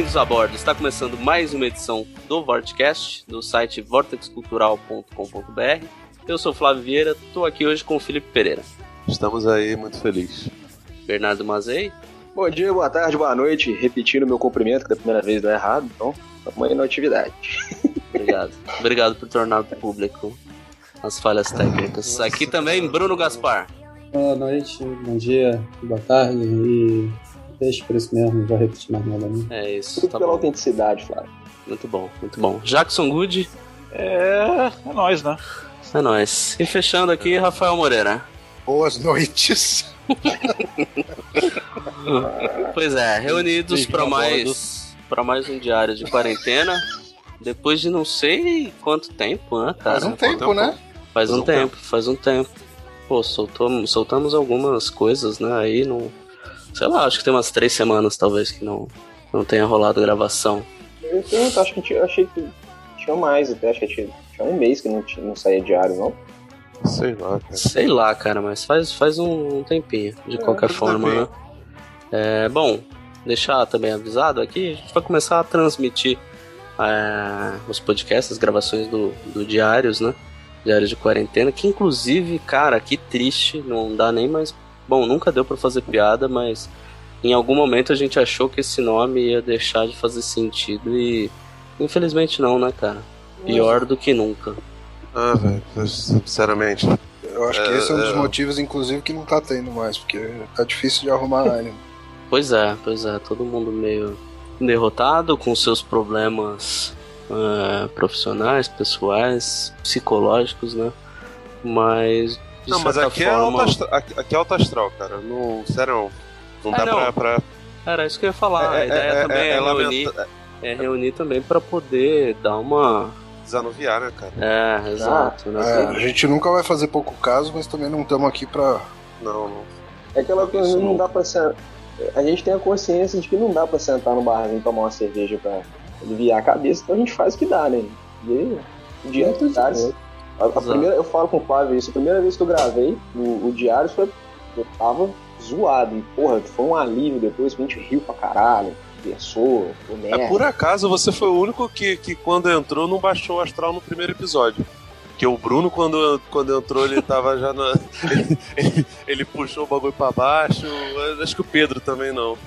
Bem-vindos a bordo. Está começando mais uma edição do Vortecast, do site vortexcultural.com.br. Eu sou Flávio Vieira, estou aqui hoje com o Felipe Pereira. Estamos aí muito felizes. Bernardo Mazei. Bom dia, boa tarde, boa noite. Repetindo meu cumprimento, que da primeira vez deu errado, então estamos aí na atividade. Obrigado. Obrigado por tornar público as falhas técnicas. Aqui também Bruno Gaspar. Boa noite, bom dia, boa tarde e deixa por isso mesmo, não vou repetir mais nada. Né? É isso, Tudo tá pela bom. autenticidade, Flávio. Muito bom, muito bom. Jackson Good, É, é nóis, né? é nóis. E fechando aqui, Rafael Moreira. Boas noites. Pois é, reunidos para mais para mais um diário de quarentena. Depois de não sei quanto tempo, né, cara? Faz um tempo, né? Faz um um tempo, faz um tempo. Pô, soltamos, soltamos algumas coisas, né? Aí não. Sei lá, acho que tem umas três semanas talvez que não, não tenha rolado gravação. Eu, eu acho que tinha, achei que tinha mais até, acho que tinha, tinha um mês que não, tinha, não saía diário, não. Sei lá, cara. Sei lá, cara, mas faz, faz um, tempinho, de qualquer tudo forma, né? É, bom, deixar também avisado aqui, a gente vai começar a transmitir é, os podcasts, as gravações do, do Diários, né? Diários de Quarentena, que inclusive, cara, que triste, não dá nem mais. Bom, nunca deu pra fazer piada, mas em algum momento a gente achou que esse nome ia deixar de fazer sentido e infelizmente não, né, cara? Pior do que nunca. Ah, velho, sinceramente. Eu acho que É, esse é um dos é. motivos, inclusive, que não tá tendo mais, porque tá difícil de arrumar ânimo. Pois é, pois é, todo mundo meio derrotado com seus problemas é, profissionais, pessoais, psicológicos, né? Mas. De Não, mas aqui é, forma- alto astral, aqui, é alto astral, cara. Não, sério, não É, dá não. pra. pra Era isso que eu ia falar. a ideia também é, reunir, lamenta- é reunir também pra poder dar uma. desanuviar, né, cara? É, exato, né? É, a gente nunca vai fazer pouco caso, mas também não estamos aqui pra. Não, não. É aquela coisa, não não. dá pra ser. A gente tem a consciência de que não dá pra sentar no barzinho e tomar uma cerveja pra aliviar a cabeça, então a gente faz o que dá, né? E aí, o dia Muito diário. bom. A, a primeira, eu falo com o Flávio isso, a primeira vez que eu gravei o, o diário foi. Eu tava zoado. E, porra, foi um alívio depois, a gente riu pra caralho, conversou, foi É, por acaso você foi o único que, que quando entrou não baixou o astral no primeiro episódio. Porque o Bruno, quando, quando entrou, ele tava já na. ele, ele- ele puxou o bagulho pra baixo. Acho que o Pedro também não.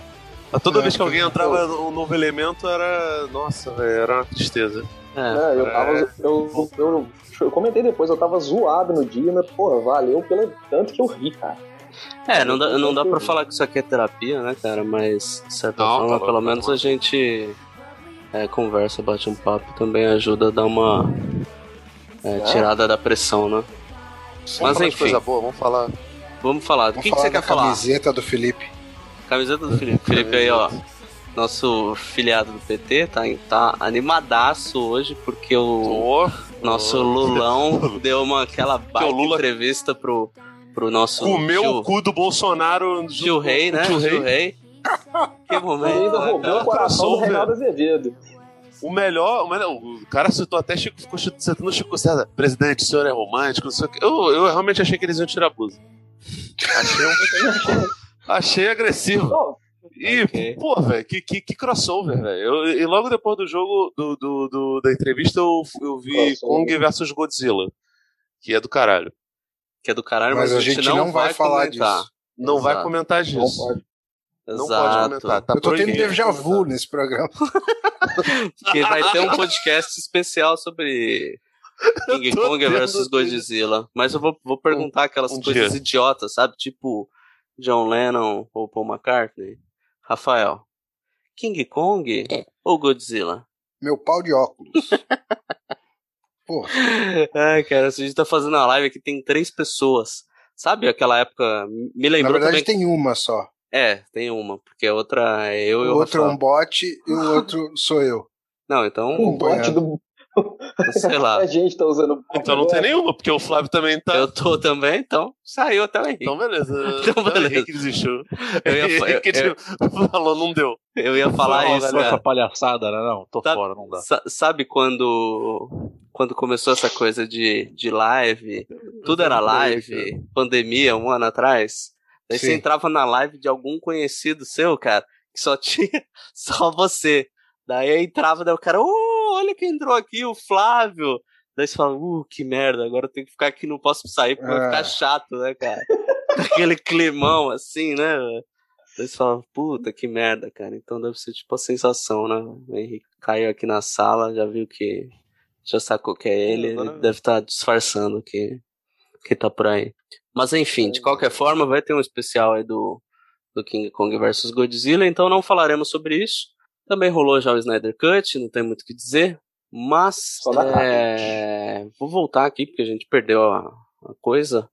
Mas toda É, vez que alguém entrava no novo elemento era. Nossa, velho, era uma tristeza. É, É, eu, tava, É. eu, eu, eu comentei depois, eu tava zoado no dia, mas, porra, valeu pelo tanto que eu ri, cara. É, não dá, não dá pra falar que isso aqui é terapia, né, cara? Mas, de certa Não, forma, tá pelo tá menos a gente é, conversa, bate um papo, também ajuda a dar uma é, É. tirada da pressão, né? Vamos Mas enfim. coisa boa, vamos falar. Vamos falar. O Vamos que, que falar você quer falar? camiseta do Felipe. Camiseta do Felipe. Felipe aí, ó. Nosso filiado do PT tá, tá animadaço hoje porque o Ô, nosso. Lulão deu uma aquela baita Lula- entrevista pro, pro nosso Comeu tio, o cu do Bolsonaro. tio Rei, né? Tio Tio Rei. Rei. Que momento, ainda né, roubou cara? o coração do. Reinaldo Azevedo. O melhor, o melhor, o cara citou até Chico, ficou citando o Chico César. Presidente, o senhor é romântico, não sei o quê. Eu, eu realmente achei que eles iam tirar a blusa. Achei, um- achei agressivo. Não, E, Ok. pô, velho, que, que, que crossover, velho. E logo depois do jogo, do, do, do- da entrevista, eu, eu vi Crossover. Kong versus Godzilla. Que é do caralho. Que é do caralho, mas, Mas a gente não vai falar comentar. disso. Não vai Exato. comentar não disso. pode. Não pode Exato. comentar. Tá eu tô tendo déjà comentar. vu nesse programa. Que vai ter um podcast especial sobre King Kong versus Godzilla. Mas eu vou, vou perguntar aquelas um coisas dia. idiotas, sabe? Tipo John Lennon ou Paul McCartney. Rafael, King Kong ou Godzilla? Meu pau de óculos. Pô, Ai, cara, se a gente tá fazendo a live aqui, tem três pessoas. Sabe aquela época? Me na lembrou verdade também. tem uma só. É, tem uma, porque a outra é eu e O o outro é um bot e o outro sou eu. Não, então, O bot do. Sei lá. A gente tá usando Então não tem nenhuma, porque o Flávio também tá. Eu tô também, então saiu até o Henrique. Então beleza. Então, beleza. O Henrique desistiu. Eu ia- eu- Henrique eu- falou, não deu. Eu ia falar Não, isso, galera, cara. essa palhaçada, né? Não, tô Tá- fora, não dá. Sa- sabe quando quando começou essa coisa de, de live, tudo era live, pandemia um ano atrás? Daí você entrava na live de algum conhecido seu, cara, que só tinha só você. Daí entrava, daí o cara, oh, olha quem entrou aqui, o Flávio. Daí você fala, uh, que merda, agora eu tenho que ficar aqui, não posso sair, porque vai É. ficar chato, né, cara? Aquele climão assim, né? Daí você fala, puta, que merda, cara. Então deve ser tipo a sensação, né? O Henrique caiu aqui na sala, já viu que. Já sacou que é ele, ele deve estar disfarçando que, que tá por aí. Mas enfim, de qualquer forma, vai ter um especial aí do, do King Kong vs Godzilla, então não falaremos sobre isso. Também rolou já o Snyder Cut, não tem muito o que dizer. Mas é, vou voltar aqui, porque a gente perdeu a, a coisa,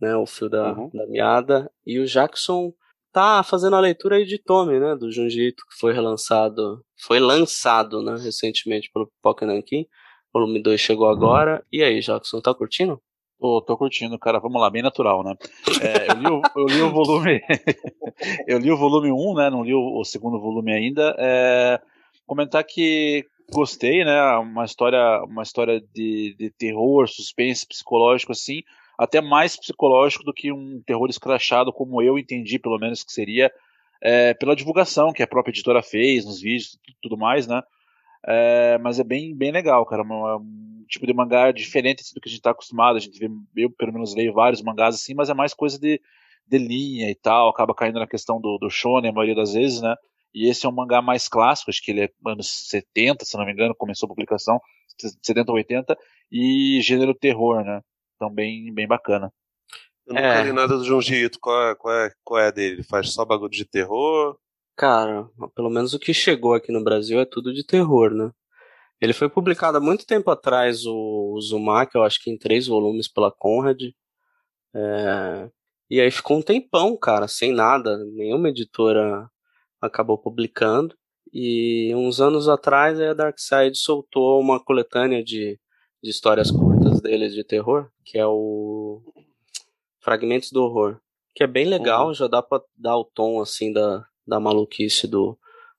né? O fio da, Uhum. da meada. E o Jackson tá fazendo a leitura aí de Tommy, né? Do Junji Ito, que foi relançado, foi lançado, né? Recentemente pelo Pokémon King. Volume 2 chegou agora. E aí, Jackson, tá curtindo? Tô, tô curtindo, cara. Vamos lá, bem natural, né? É, eu, li o, eu li o volume. eu li o volume 1, né? Não li o, o segundo volume ainda. É, comentar que gostei, né? Uma história, uma história de, de terror, suspense psicológico, assim. Até mais psicológico do que um terror escrachado, como eu entendi, pelo menos, que seria é, pela divulgação que a própria editora fez nos vídeos e tudo mais, né? É, mas é bem, bem legal, cara. uma- um tipo de mangá diferente assim, do que a gente tá acostumado. A gente vê, eu pelo menos leio vários mangás assim, mas é mais coisa de, de linha e tal. Acaba caindo na questão do, do shonen a maioria das vezes, né? E esse é um mangá mais clássico, acho que ele é anos 70, se não me engano, começou a publicação, 70 ou 80, e gênero terror, né? Então bem, bem bacana. Eu nunca É. li nada do Junji Ito. Qual é, qual, é, qual é a dele? Ele faz só bagulho de terror? Cara, pelo menos o que chegou aqui no Brasil é tudo de terror, né? Ele foi publicado há muito tempo atrás, o Uzumaki, eu acho que em três volumes pela Conrad. É, E aí ficou um tempão, cara, sem nada. Nenhuma editora acabou publicando. E uns anos atrás a Darkseid soltou uma coletânea de, de histórias curtas deles de terror, que é o Fragmentos do Horror. Que é bem legal, já dá pra dar o tom assim da, da maluquice do,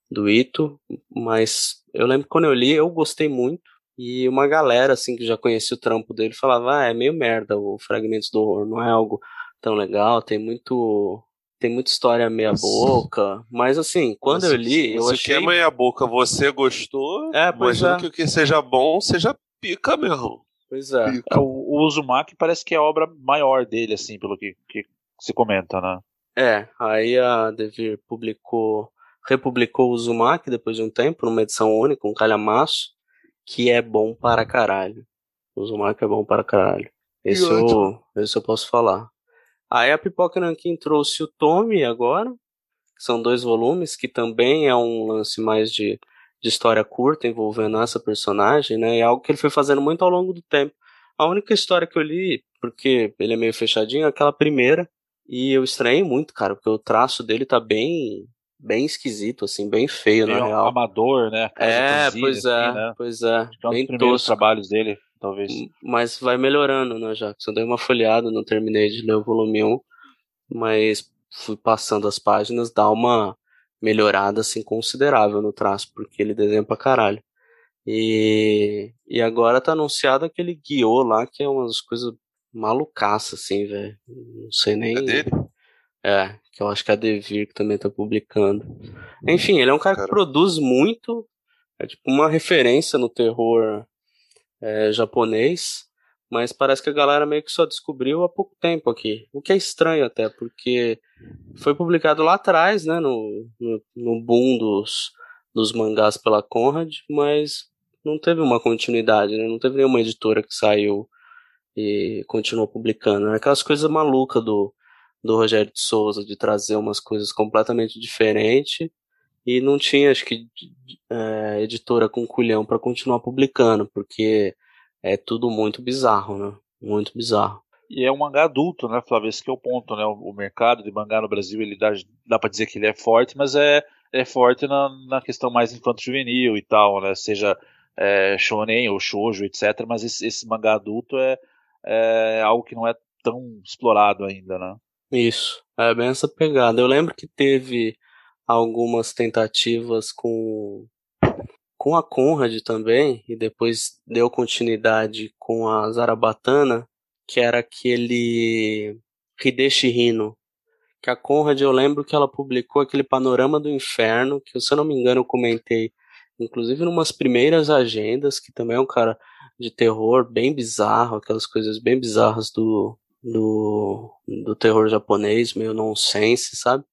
do Ito, mas eu lembro que quando eu li, eu gostei muito. E uma galera, assim, que já conhecia o trampo dele, falava, ah, é meio merda o Fragmentos do Horror, não é algo tão legal, tem muito. Tem muita história meia boca. Mas assim, quando eu li, eu achei. quer meia boca, você gostou. É, pois Imagino é. que o que seja bom seja pica mesmo. Pois é. É, o, o Uzumaki parece que é a obra maior dele, assim, pelo que, que se comenta, né? É, aí a Devir publicou, republicou o Uzumaki depois de um tempo, numa edição única, um calhamaço, que é bom para caralho. O Uzumaki é bom para caralho. Esse eu, esse eu posso falar. Aí a Pipoca Nankin trouxe o Tommy agora, que são dois volumes, que também é um lance mais de, de história curta envolvendo essa personagem, né? É algo que ele foi fazendo muito ao longo do tempo. A única história que eu li, porque ele é meio fechadinho, é aquela primeira, e eu estranhei muito, cara, porque o traço dele tá bem bem esquisito, assim, bem feio, na Meio real. amador, né? É, japonzinho, pois é, assim, né? pois é. Acho que é um Bem primeiros tosco. trabalhos dele, talvez. Mas vai melhorando, né, Jackson? Eu dei uma folhada, não terminei de ler o volume 1, mas fui passando as páginas, dá uma melhorada, assim, considerável no traço, porque ele desenha pra caralho. E, e agora tá anunciado aquele guiô lá, que é umas coisas malucaças, assim, velho. Não sei nem... É dele? É, que eu acho que a Devir que também tá publicando. Enfim, ele é um cara que produz muito, é tipo uma referência no terror é, japonês, mas parece que a galera meio que só descobriu há pouco tempo aqui. O que é estranho até, porque foi publicado lá atrás, né, no, no, no boom dos, dos mangás pela Conrad, mas não teve uma continuidade, né, não teve nenhuma editora que saiu e continuou publicando. Era aquelas coisas malucas do do Rogério de Souza de trazer umas coisas completamente diferentes e não tinha, acho que, é, editora com culhão para continuar publicando, porque é tudo muito bizarro, né? Muito bizarro. E é um mangá adulto, né, Flávio? Esse que é o ponto, né? O, o mercado de mangá no Brasil, ele dá, dá para dizer que ele é forte, mas é, é forte na, na questão mais infanto-juvenil e tal, né? Seja é, shonen ou shoujo, etc. Mas esse, esse mangá adulto é, é algo que não é tão explorado ainda, né? Isso, é bem essa pegada. Eu lembro que teve algumas tentativas com com a Conrad também, e depois deu continuidade com a Zarabatana, que era aquele Hideshi Hino. Que a Conrad, eu lembro que ela publicou aquele Panorama do Inferno, que se eu não me engano eu comentei, inclusive numas primeiras agendas, que também é um cara de terror bem bizarro, aquelas coisas bem bizarras do, do, do terror japonês, meio nonsense, sabe?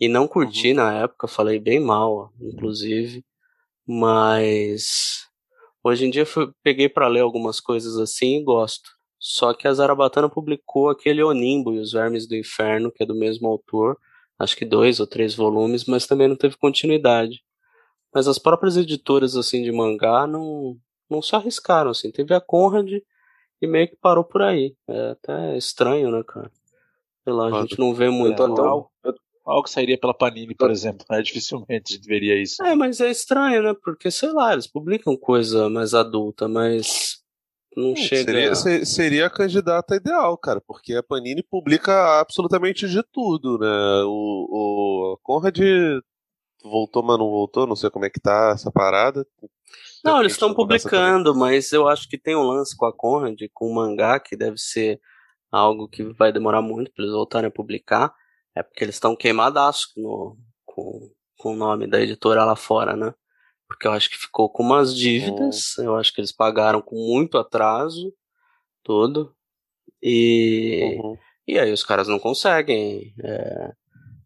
E não curti uhum. na época, falei bem mal, inclusive. Mas hoje em dia eu peguei para ler algumas coisas assim e gosto. Só que a Zarabatana publicou aquele Onimbo e os Vermes do Inferno, que é do mesmo autor, acho que dois ou três volumes, mas também não teve continuidade. Mas as próprias editoras assim de mangá não não se arriscaram assim. Teve a Conrad e meio que parou por aí. É até estranho, né, cara? Sei lá, a gente não vê muito. Eu tô, eu, algo que sairia pela Panini, por exemplo, né? Dificilmente a gente veria isso. É, mas é estranho, né? Porque, sei lá, eles publicam coisa mais adulta, mas não é, chega. Seria, seria a candidata ideal, cara, porque a Panini publica absolutamente de tudo, né? O, o Conrad voltou, mas não voltou, não sei como é que tá essa parada. Não, eles estão publicando, mas eu acho que tem um lance com a Conrad, com o mangá, que deve ser algo que vai demorar muito para eles voltarem a publicar. É porque eles estão queimadaço no, com, com o nome da editora lá fora, né? Porque eu acho que ficou com umas dívidas, eu acho que eles pagaram com muito atraso, tudo. E, uhum. e aí os caras não conseguem é,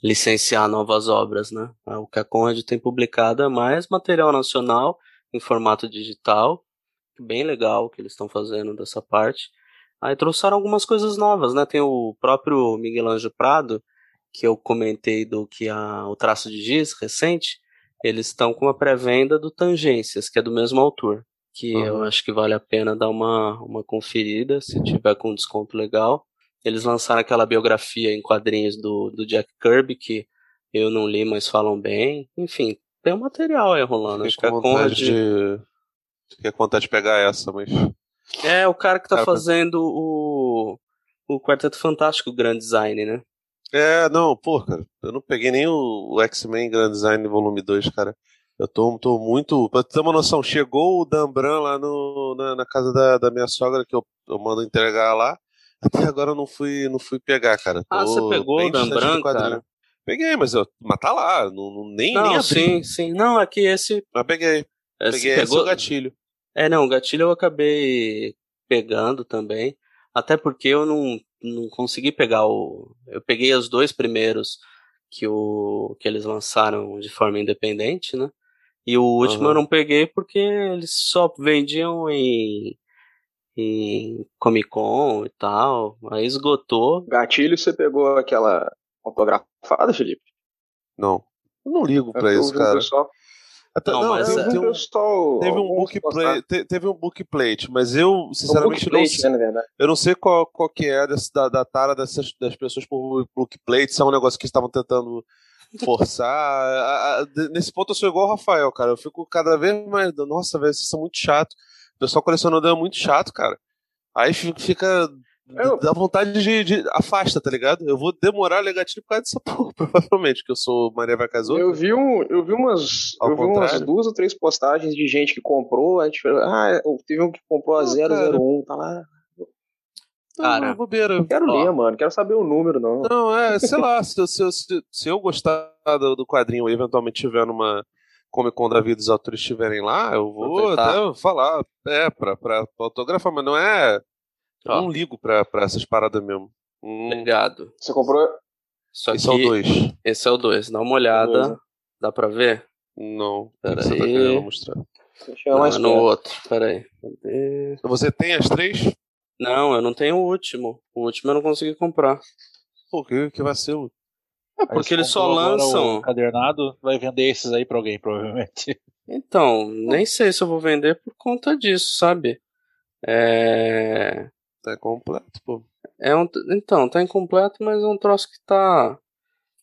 licenciar novas obras, né? O que a Conrad tem publicado é mais material nacional em formato digital, bem legal o que eles estão fazendo dessa parte. Aí trouxeram algumas coisas novas, né? Tem o próprio Miguel Anjo Prado, que eu comentei do que a, o traço de giz recente, eles estão com uma pré-venda do Tangências, que é do mesmo autor. Que uhum. eu acho que vale a pena dar uma, uma conferida, se tiver com desconto legal. Eles lançaram aquela biografia em quadrinhos do, do Jack Kirby, que eu não li, mas falam bem. Enfim, tem um material aí rolando. Fiquei acho que a Conrad... de. Fiquei com vontade de pegar essa, mas. É, o cara que tá cara, fazendo o. O Quarteto Fantástico Grand Design, né? É, não, pô, cara, eu não peguei nem o, o X-Men Grand Design Volume 2, cara. Eu tô, tô muito. Pra ter uma noção, chegou o Dan Bran lá no, na, na casa da, da, minha sogra, que eu, eu mando entregar lá. Até agora eu não fui, não fui pegar, cara. ah, você pegou o Dan Bran, cara? Peguei, mas, eu, mas tá lá, não, nem, não, nem abri. sim, sim. Não, aqui esse... Mas peguei. Esse peguei pegou... esse o gatilho. É, não, o gatilho eu acabei pegando também. Até porque eu não, não consegui pegar o. Eu peguei os dois primeiros que, o, que eles lançaram de forma independente, né? E o último uhum. eu não peguei porque eles só vendiam em, em Comic Con e tal. Aí esgotou. Gatilho, você pegou aquela autografada, Felipe? Não. Eu não ligo pra isso, cara. Pessoal, até, não, não, mas é, teve, um, teve um book plate, teve um book plate, mas eu sinceramente não sei, né, eu não sei qual, qual que é desse, da, da tara dessas das pessoas por book plate, se é um negócio que estavam tentando forçar. a, a, nesse ponto eu sou igual o Rafael, cara. Eu fico cada vez mais, nossa, velho, vocês são muito chato. O pessoal colecionador é muito chato, cara. Aí fica eu... Dá vontade de, de, Afasta, tá ligado? Eu vou demorar a ler gatilho por causa dessa porra, provavelmente, que eu sou Maria Vacazou. Eu vi um. Eu vi umas. Ao eu vi umas duas ou três postagens de gente que comprou. A gente, ah, teve um que comprou a 001, tá lá. Cara, não, bobeira. Quero Ó. ler, mano. Quero saber o número, não. Não, é, sei lá, se, se, se, se eu gostar do, do quadrinho e eventualmente tiver numa Comic Con da vida os autores estiverem lá, eu vou até falar, é, pra, pra autografar, mas não é eu não ligo pra, pra essas paradas mesmo. Hum. Ligado. Você comprou? Só esse é o 2. Esse é o 2. Dá uma olhada. Dá pra ver? Não. Pera você tá aí. Tá mostrar. Não, mais é no outro. Pera aí. Você tem as três? Não, eu não tenho o último. O último eu não consegui comprar. Por que? Que vacilo. É porque eles só lançam. O cadernado vai vender esses aí pra alguém, provavelmente. Então, nem sei se eu vou vender por conta disso, sabe? É Tá completo, pô. É um, então, tá incompleto, mas é um troço que tá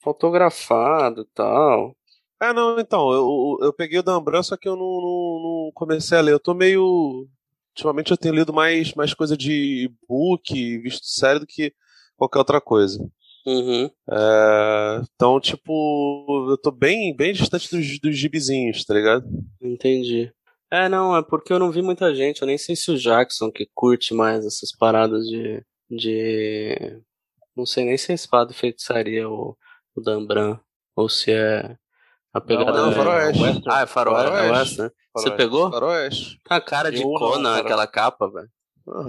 fotografado e tal. Ah, não, então, eu, eu peguei o Dan Brown, só que eu não, não, não comecei a ler. Eu tô meio. Ultimamente eu tenho lido mais, mais coisa de book, visto série do que qualquer outra coisa. Uhum. É, então, tipo, eu tô bem, bem distante dos, dos gibizinhos, tá ligado? Entendi. É, não, é porque eu não vi muita gente. Eu nem sei se o Jackson, que curte mais essas paradas de. de... Não sei nem se é espada e feitiçaria o, o Dan Bran. Ou se é. A pegada não, é- Faroeste. Western. Ah, é faroeste, é Faroeste. Western, né? Você Faroeste. pegou? Faroeste. A cara de Eu não, Conan, aquela capa, velho.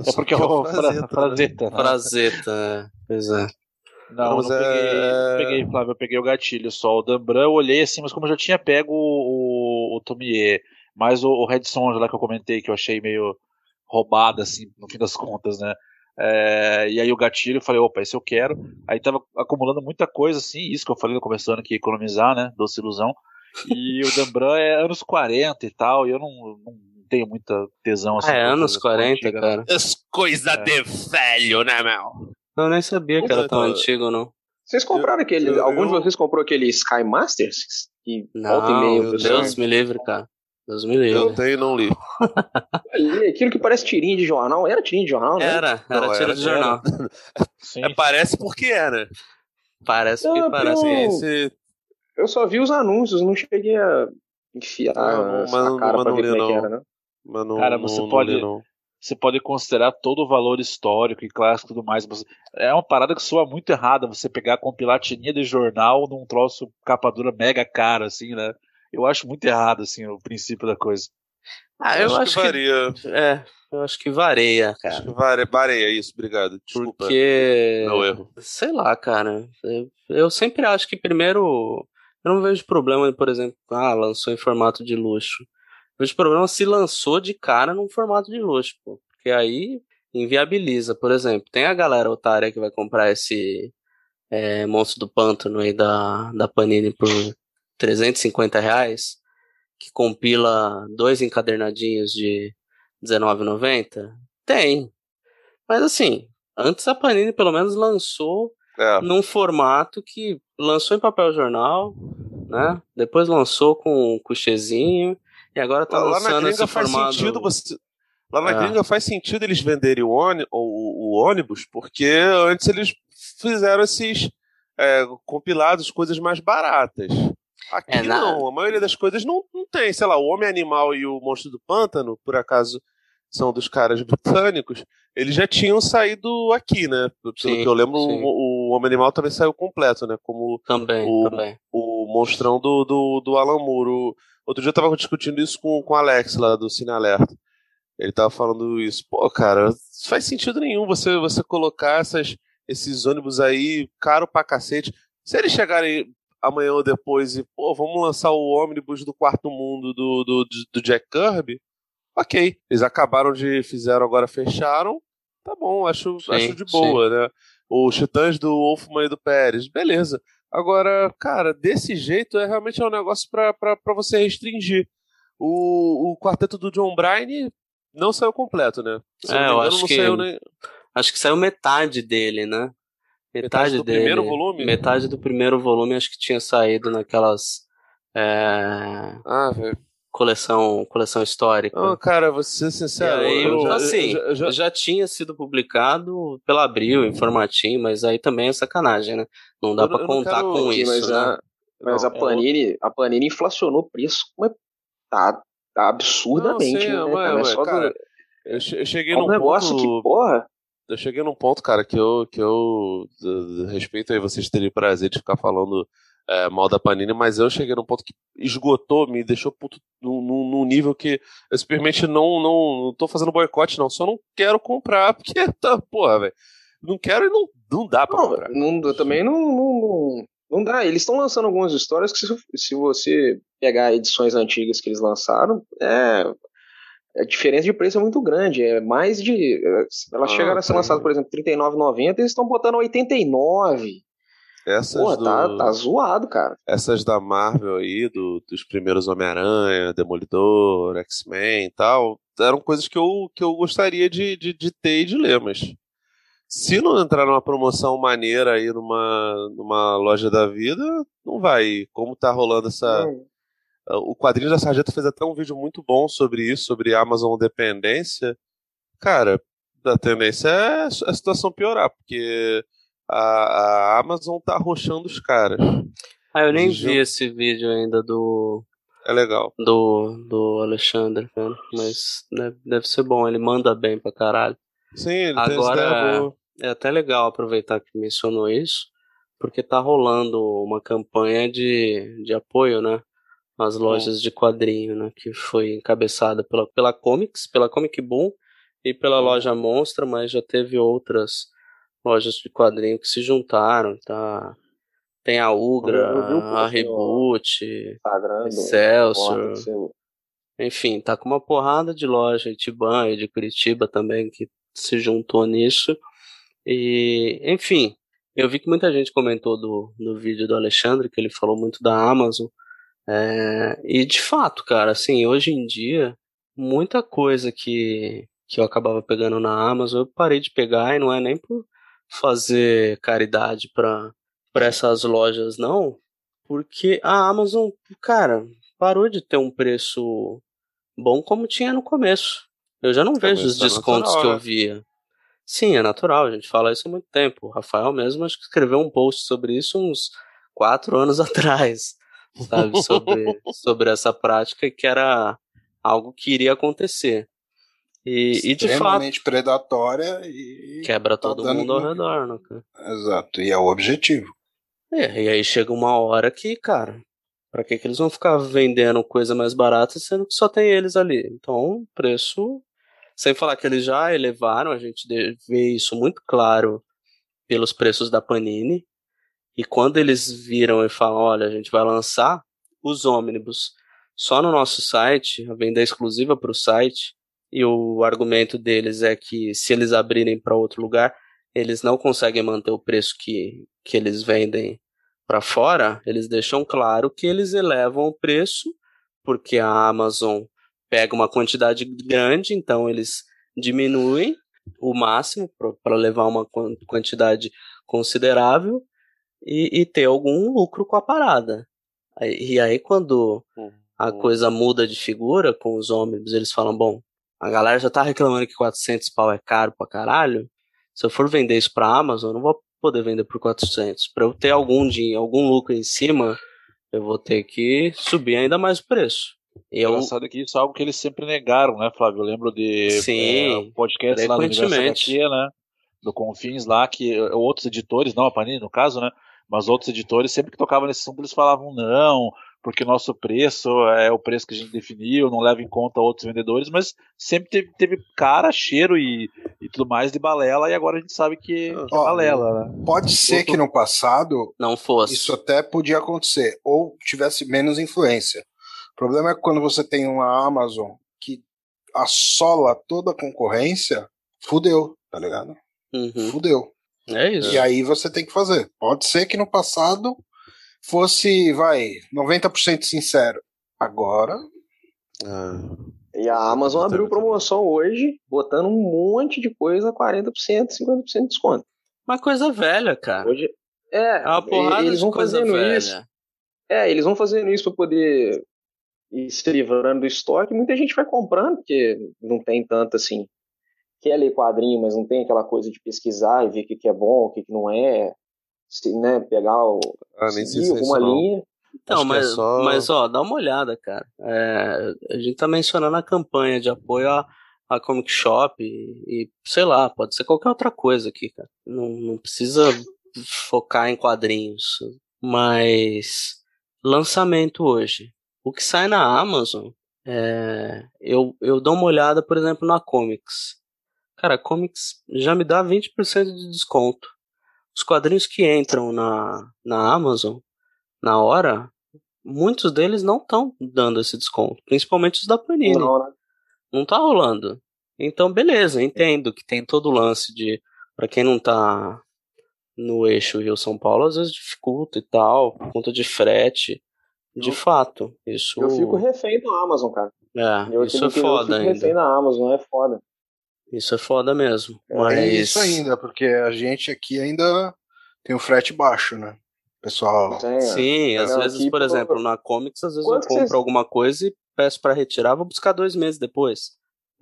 É porque é o fra- né? Frazetta. né? Frazetta, é. Pois é. Não, Mas não peguei, é- não peguei, Flávio, eu peguei o gatilho só. O Dambran eu olhei assim, mas como eu já tinha pego o, o, o Tomier, mais o, o Red Sonja lá que eu comentei, que eu achei meio roubado, assim, no fim das contas, né? É, e aí o gatilho, eu falei, opa, esse eu quero. Aí tava acumulando muita coisa, assim, isso que eu falei no começando que economizar, né? Doce ilusão. E o Dambran é anos 40 e tal, e eu não, não tenho muita tesão assim. Ah, é anos coisa tão 40, antiga. cara. As coisas É. de velho, né, meu? Eu nem sabia que era tão antigo, não. Vocês compraram aquele. eu- algum de eu- vocês comprou aquele Sky Masters? Que volta e Não, meia. meu o pessoal- Deus me livre, cara. Deus me Eu livre. tenho e não li. Aquilo que parece tirinha de jornal. Era tirinha de jornal, né? Era, era Não, tira era- de jornal. Sim. É, parece porque é, né? Parece Ah, que parece. pô. Esse, Eu só vi os anúncios, não cheguei a enfiar Não, não, essa mas não- cara mas pra não ver li, é como é que não. era, né? mas não, Cara, não- você não pode- li, não. você pode considerar todo o valor histórico e clássico e tudo mais. mas é uma parada que soa muito errada você pegar, compilar tirinha de jornal num troço capa dura mega cara, assim, né? Eu acho muito errado, assim, o princípio da coisa. Ah, eu acho, acho que varia. que. É, eu acho que varia, Acho cara. que varia, varia isso, obrigado. Desculpa. Porque. Meu erro. Sei lá, cara. Eu, eu sempre acho que primeiro. Eu não vejo problema, por exemplo, ah, lançou em formato de luxo. Eu vejo problema se lançou de cara num formato de luxo, pô. Porque aí inviabiliza. Por exemplo, tem a galera otária que vai comprar esse é, Monstro do Pântano aí da, da Panini por 350 reais, que compila dois encadernadinhos de R$19,90? Tem. Mas assim, antes a Panini pelo menos lançou É. num formato que lançou em papel jornal, né? Depois lançou com um couchezinho e agora tá Lá, lá na lançando esse faz formato. sentido você. Lá na É. gringa faz sentido eles venderem o, o- o ônibus, porque antes eles fizeram esses é, compilados, coisas mais baratas. Aqui É, na- não, a maioria das coisas não, não tem. Sei lá, o Homem Animal e o Monstro do Pântano, por acaso são dos caras britânicos, eles já tinham saído aqui, né? Pelo Sim, que eu lembro, o, o Homem Animal também saiu completo, né? Como Também, o- também. o monstrão do, do, do Alan Moore. O- Outro dia eu tava discutindo isso com, com o Alex lá do Cine Alerta. Ele tava falando isso. Pô, cara, não faz sentido nenhum você, você colocar essas, esses ônibus aí caro pra cacete. Se eles chegarem amanhã ou depois e, pô, vamos lançar o ônibus do quarto mundo do, do, do Jack Kirby, ok. Eles acabaram de. fizeram, agora fecharam. Tá bom, acho, Sim, acho de boa, né? Os Titãs do Wolfman e do Pérez, beleza. Agora, cara, desse jeito é realmente é um negócio pra você restringir. O, o quarteto do John Bryan não saiu completo, né? Se É, eu engano, acho que- saiu. Acho que saiu metade dele, né? Metade, Metade do dele. primeiro volume? Metade do primeiro volume acho que tinha saído naquelas é, Ah, velho. coleção coleção histórica. Não, cara, vou ser sincero. aí, eu já- assim, eu já- já, tinha sido publicado pela Abril em formatinho, mas aí também é sacanagem, né? Não dá não contar com isso, mas né? a, mas a Panini, a Panini inflacionou o preço mas tá, tá absurdamente, Não, sim, né? ué, cara? É ué, do- eu cheguei é um num negócio ponto. que, porra, Eu cheguei num ponto, cara, que eu, que eu respeito aí vocês terem prazer de ficar falando é, mal da Panini, mas eu cheguei num ponto que esgotou, me deixou puto num, num- num nível que eu simplesmente não, não, não tô fazendo boicote, não. Só não quero comprar, porque tá, porra, velho. Não quero e não, não dá pra não, comprar. não, eu também não, não, não, não dá. Eles estão lançando algumas histórias que se, se você pegar edições antigas que eles lançaram, é a diferença de preço é muito grande. É mais de. Elas Ah, chegaram a ser tá. lançadas, por exemplo, R$ 39,90 eles estão botando 89. Essas, Porra, do- tá, tá zoado, cara. essas da Marvel aí, do- dos primeiros Homem-Aranha, Demolidor, X-Men e tal, eram coisas que eu, que eu gostaria de, de, de ter e de ler, mas se não entrar numa promoção maneira aí numa, numa loja da vida, não vai. Como tá rolando essa. O quadrinho da Sargento fez até um vídeo muito bom sobre isso, sobre Amazon dependência. Cara, a tendência é a situação piorar, porque a, a Amazon tá arrochando os caras. Ah, eu nem Eles vi esse vídeo ainda do, É legal. do, do Alexandre, cara. Mas deve, deve ser bom, ele manda bem pra caralho. Sim, ele Agora- boa. É até legal aproveitar que mencionou isso, porque tá rolando uma campanha de, de apoio, né? Às lojas de quadrinho, né? Que foi encabeçada pela, pela Comics, pela Comic Boom e pela loja Monstra, mas já teve outras lojas de quadrinho que se juntaram, tá? Tem a Ugra, a Reboot, Excelsior, enfim, tá com uma porrada de loja, Itiban e de Curitiba também, que se juntou nisso. E, enfim, eu vi que muita gente comentou do, do vídeo do Alexandre, que ele falou muito da Amazon. É, e de fato, cara, assim, hoje em dia, muita coisa que, que eu acabava pegando na Amazon, eu parei de pegar e não é nem por fazer caridade para essas lojas, não, porque a Amazon, cara, parou de ter um preço bom como tinha no começo. Eu já não vejo mas os descontos natural, que eu né? via. Sim, é natural, a gente fala isso há muito tempo. O Rafael mesmo acho que escreveu um post sobre isso uns quatro anos atrás, sabe? Sobre, sobre essa prática que era algo que iria acontecer. E, e de fato, predatória e. quebra tá todo mundo ao redor, né, cara? Exato, e é o objetivo. É, e aí chega uma hora que, cara, pra que que eles vão ficar vendendo coisa mais barata sendo que só tem eles ali? Então, preço. Sem falar que eles já elevaram, a gente vê isso muito claro pelos preços da Panini. E quando eles viram e falam: olha, a gente vai lançar os ônibus só no nosso site, a venda é exclusiva para o site, e o argumento deles é que se eles abrirem para outro lugar, eles não conseguem manter o preço que, que eles vendem para fora, eles deixam claro que eles elevam o preço, porque a Amazon pega uma quantidade grande, então eles diminuem o máximo para levar uma quan- quantidade considerável e, e ter algum lucro com a parada. E aí, quando a coisa muda de figura com os ônibus, eles falam: bom, a galera já tá reclamando que 400 pau é caro pra caralho. Se eu for vender isso pra Amazon, eu não vou poder vender por 400. Pra eu ter algum, din- algum lucro em cima, eu vou ter que subir ainda mais o preço. E eu, Engraçado que isso é algo que eles sempre negaram, né, Flávio? Eu lembro de Sim, é, um podcast lá no Universo. HQ, né? Do Confins lá, que eh, outros editores, não a Panini no caso, né? Mas outros editores, sempre que tocavam nesse assunto, eles falavam não, porque nosso preço é o preço que a gente definiu, não leva em conta outros vendedores, mas sempre teve, teve cara, cheiro e, e tudo mais de balela, e agora a gente sabe que, que é Ó, balela, né? Pode ser que no passado não fosse. isso até podia acontecer, ou tivesse menos influência. O problema é que quando você tem uma Amazon que assola toda a concorrência, fudeu, tá ligado? Uhum. Fudeu. É isso. E aí você tem que fazer. Pode ser que no passado fosse, vai, 90% sincero. Agora, Ah, E a Amazon abriu promoção hoje, botando um monte de coisa, 40%, 50% de desconto. Uma coisa velha, cara. Hoje, é, É uma porrada eles de vão coisa fazendo velha. isso. É, eles vão fazendo isso para poder ir se livrando do estoque. Muita gente vai comprando, porque não tem tanto assim. Quer ler quadrinho, mas não tem aquela coisa de pesquisar e ver o que, que é bom, o que, que não é. Se, né, pegar o, ah, seguir se é alguma não. linha. Não, é mas, só- mas ó, dá uma olhada, cara. É, a gente tá mencionando a campanha de apoio à, à Comic Shop e, e, sei lá, pode ser qualquer outra coisa aqui, cara. Não, não precisa focar em quadrinhos. Mas lançamento hoje. O que sai na Amazon, é, eu, eu dou uma olhada, por exemplo, na Comics. Cara, Comics já me dá 20% de desconto. Os quadrinhos que entram na, na Amazon na hora, muitos deles não estão dando esse desconto, principalmente os da Panini. Não, Não, né? tá rolando. Então, beleza, entendo que tem todo o lance de, Pra quem não tá no eixo Rio-São Paulo, às vezes dificulta e tal, por conta de frete. De Eu- fato, isso. Eu fico refém do Amazon, cara. É, Eu isso é foda fico refém ainda. na Amazon, é foda. Isso é foda mesmo. É Mas. isso ainda, porque a gente aqui ainda tem o frete baixo, né? Pessoal. Tem, Sim, às Não, vezes, aqui, por pô, exemplo, na Comics, às vezes quanto eu compro vocês- alguma coisa e peço pra retirar, vou buscar dois meses depois.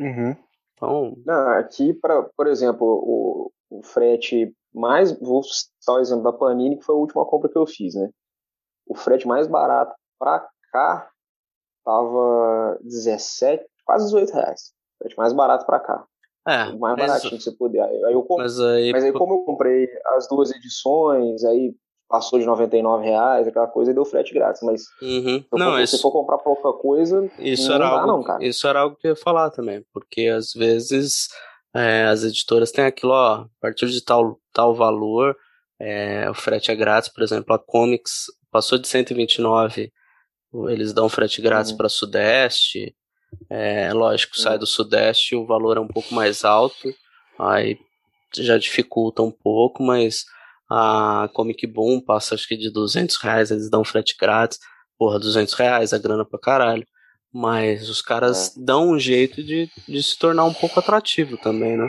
Uhum. Então, Não, aqui, pra, por exemplo, o, o frete mais. Vou citar o exemplo da Panini, que foi a última compra que eu fiz, né? O frete mais barato pra cá tava 17, quase 18 reais. O frete mais barato pra cá. É. O mais mas, baratinho que você puder. Aí eu comprei. mas aí. Mas aí, como eu comprei as duas edições, aí passou de 99 reais, aquela coisa, e deu frete grátis. Mas se Uhum. eu Não, for- se isso, for comprar pouca coisa, isso não era dá algo. não, cara. Isso era algo que eu ia falar também. Porque às vezes é, as editoras têm aquilo, ó, a partir de tal, tal valor, é, o frete é grátis. Por exemplo, a Comics passou de 129, eles dão frete grátis Uhum. para Sudeste. É, lógico, sai Uhum. do Sudeste, o valor é um pouco mais alto, aí já dificulta um pouco, mas a Comic Boom passa acho que de 200 reais, eles dão frete grátis. Porra, 200 reais é grana pra caralho. Mas os caras dão um jeito de, de se tornar um pouco atrativo também, né?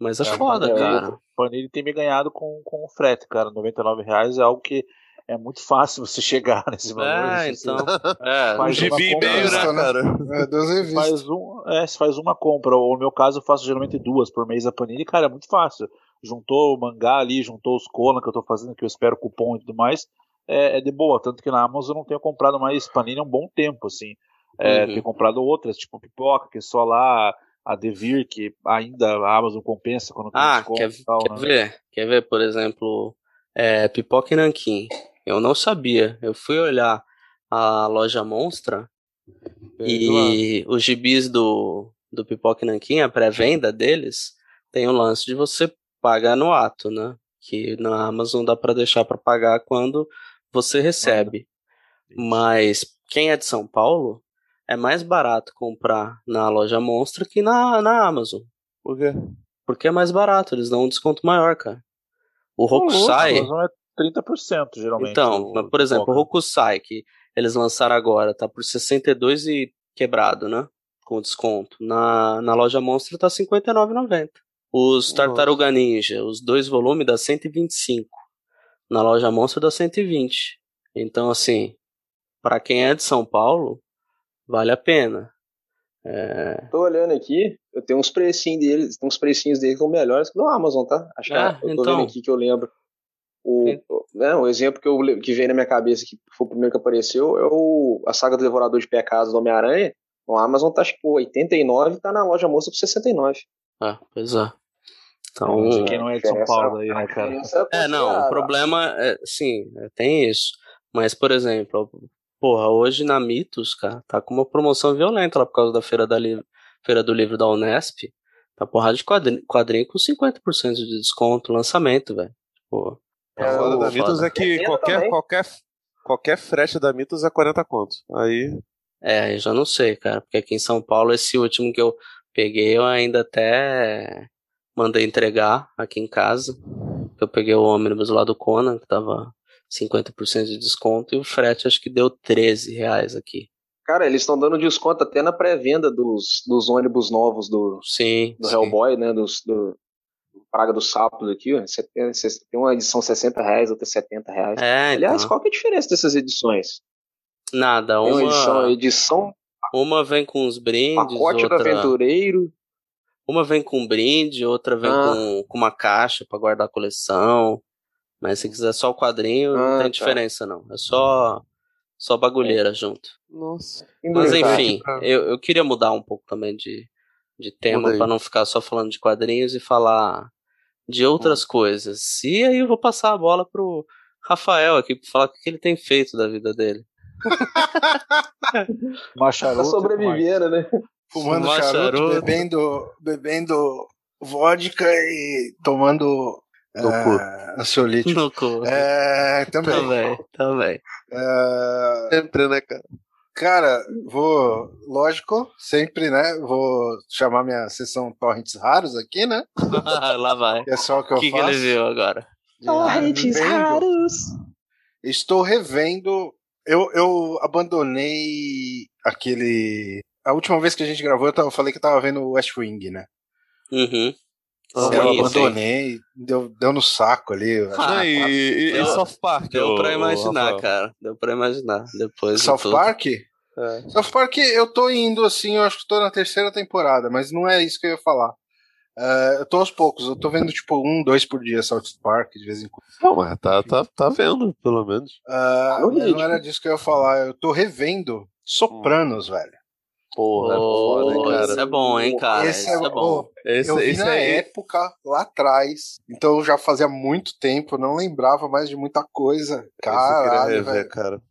Mas é, É, foda, é, cara. O Panini tem me ganhado com, com o frete, cara. 99 reais é algo que é muito fácil você chegar nesse valor. É, então. É, Um Faz gibi e uma meio, né, né? cara? É, Você revistas. faz, um, é, você faz uma compra, ou no meu caso eu faço geralmente duas por mês a Panini, cara, é muito fácil. Juntou o mangá ali, juntou os Conan que eu tô fazendo, que eu espero cupom e tudo mais, é, é de boa. Tanto que na Amazon eu não tenho comprado mais Panini há um bom tempo, assim. É, Uhum. Tenho comprado outras, tipo Pipoca, que é só lá, a Devir, que ainda a Amazon compensa quando tem Ah, desconto quer, e tal, quer né? ver? Quer ver, por exemplo, é, Pipoca e Nanquim. Eu não sabia. Eu fui olhar a loja Monstra e os gibis do, do Pipoca e Nanquim, a pré-venda deles, tem o lance de você pagar no ato, né? Que na Amazon dá pra deixar pra pagar quando você recebe. Mas quem é de São Paulo, é mais barato comprar na loja Monstra que na, na Amazon. Por quê? Porque é mais barato, eles dão um desconto maior, cara. O Hokusai. Amazon é 30% geralmente. Então, o mas, por exemplo, o. Hokusai, que eles lançaram agora, tá por 62 e quebrado, né? Com desconto. Na, na loja Monstro tá R$ 59,90. Os Nossa. Tartaruga Ninja, os dois volumes dá 125. Na loja Monstro dá 120. Então, assim, pra quem é de São Paulo, vale a pena. É, Tô olhando aqui, eu tenho uns precinhos deles, tem uns precinhos deles que são melhores que no Amazon, tá? Acho que Ah, eu tô então. vendo aqui que eu lembro. O, Sim. o- né, o exemplo que, eu, que veio na minha cabeça, que foi o primeiro que apareceu, é o, a saga do Devorador de Pecados do Homem-Aranha. No Amazon tá tipo 89 tá na loja moça por 69. ah, pois é. Então, Mas Quem não é de São Paulo aí, né, cara? diferença É, não, o problema é, sim, é, tem isso. Mas, por exemplo, porra, hoje na Mitos, cara, tá com uma promoção violenta lá por causa da Feira, da Li- Feira do Livro da Unesp. Tá porrada de quadrinho, quadrinho com 50% de desconto, lançamento, velho. Tipo, O foda da foda. Mitos é que qualquer, também. qualquer, qualquer frete da Mitos é 40 contos. Aí. É, eu já não sei, cara, porque aqui em São Paulo, esse último que eu peguei, eu ainda até mandei entregar aqui em casa. Eu peguei o ônibus lá do Conan, que tava 50% de desconto, e o frete acho que deu 13 reais aqui. Cara, eles estão dando desconto até na pré-venda dos, dos ônibus novos do, Sim. do sim. Hellboy, né? Dos, do Praga dos Sapos aqui, ó. Você tem, você tem uma edição 60 reais, outra 70 reais. É, Aliás, então. qual que é a diferença dessas edições? Nada, Tem uma edição, uma, edição uma vem com os brindes, pacote do outra, aventureiro. uma vem com brinde, outra vem Ah. com, com uma caixa pra guardar a coleção. Mas se quiser só o quadrinho, não Ah, tem tá. diferença não. É só só bagulheira junto. Nossa. Mas enfim, eu, eu queria mudar um pouco também de, de tema pra não ficar só falando de quadrinhos e falar de outras coisas. E aí eu vou passar a bola pro Rafael aqui pra falar o que ele tem feito da vida dele. Macharuto. Tá sobrevivendo, né? Fumando Fumar charuto, charuto. bebendo, bebendo vodka e tomando No eh, ansiolítico. No cu. É, também. Também, também. É, Sempre, né, cara? Cara, vou, lógico, sempre, né? Vou chamar minha sessão Torrents Raros aqui, né? Lá vai. Que é só o que O eu que, que faço. ele viu agora? Torrentes Revendo. raros. Estou revendo. Eu, eu abandonei aquele a última vez que a gente gravou, eu, tava, eu falei que eu tava vendo o West Wing, né? Uhum. Eu Sim, abandonei, deu, deu no saco ali. eu. Ah, Não, e, e, e deu- South Park? Deu pra imaginar, cara. Deu pra imaginar. Depois de South tudo. Park? É. South Park, eu tô indo assim, eu acho que tô na terceira temporada, mas não é isso que eu ia falar. É, eu tô aos poucos, eu tô vendo tipo um, dois por dia South Park de vez em quando. Não, mas tá, tá, tá vendo, pelo menos. Ah, no mas não ritmo. era disso que eu ia falar, eu tô revendo Sopranos, velho. Porra, é foda, hein, Pô, cara. isso é bom, hein, cara. Esse isso é, bom. Esse, eu vi esse na aí. época, lá atrás, então já fazia muito tempo, eu não lembrava mais de muita coisa. esse eu queria Caralho, rever, velho. cara.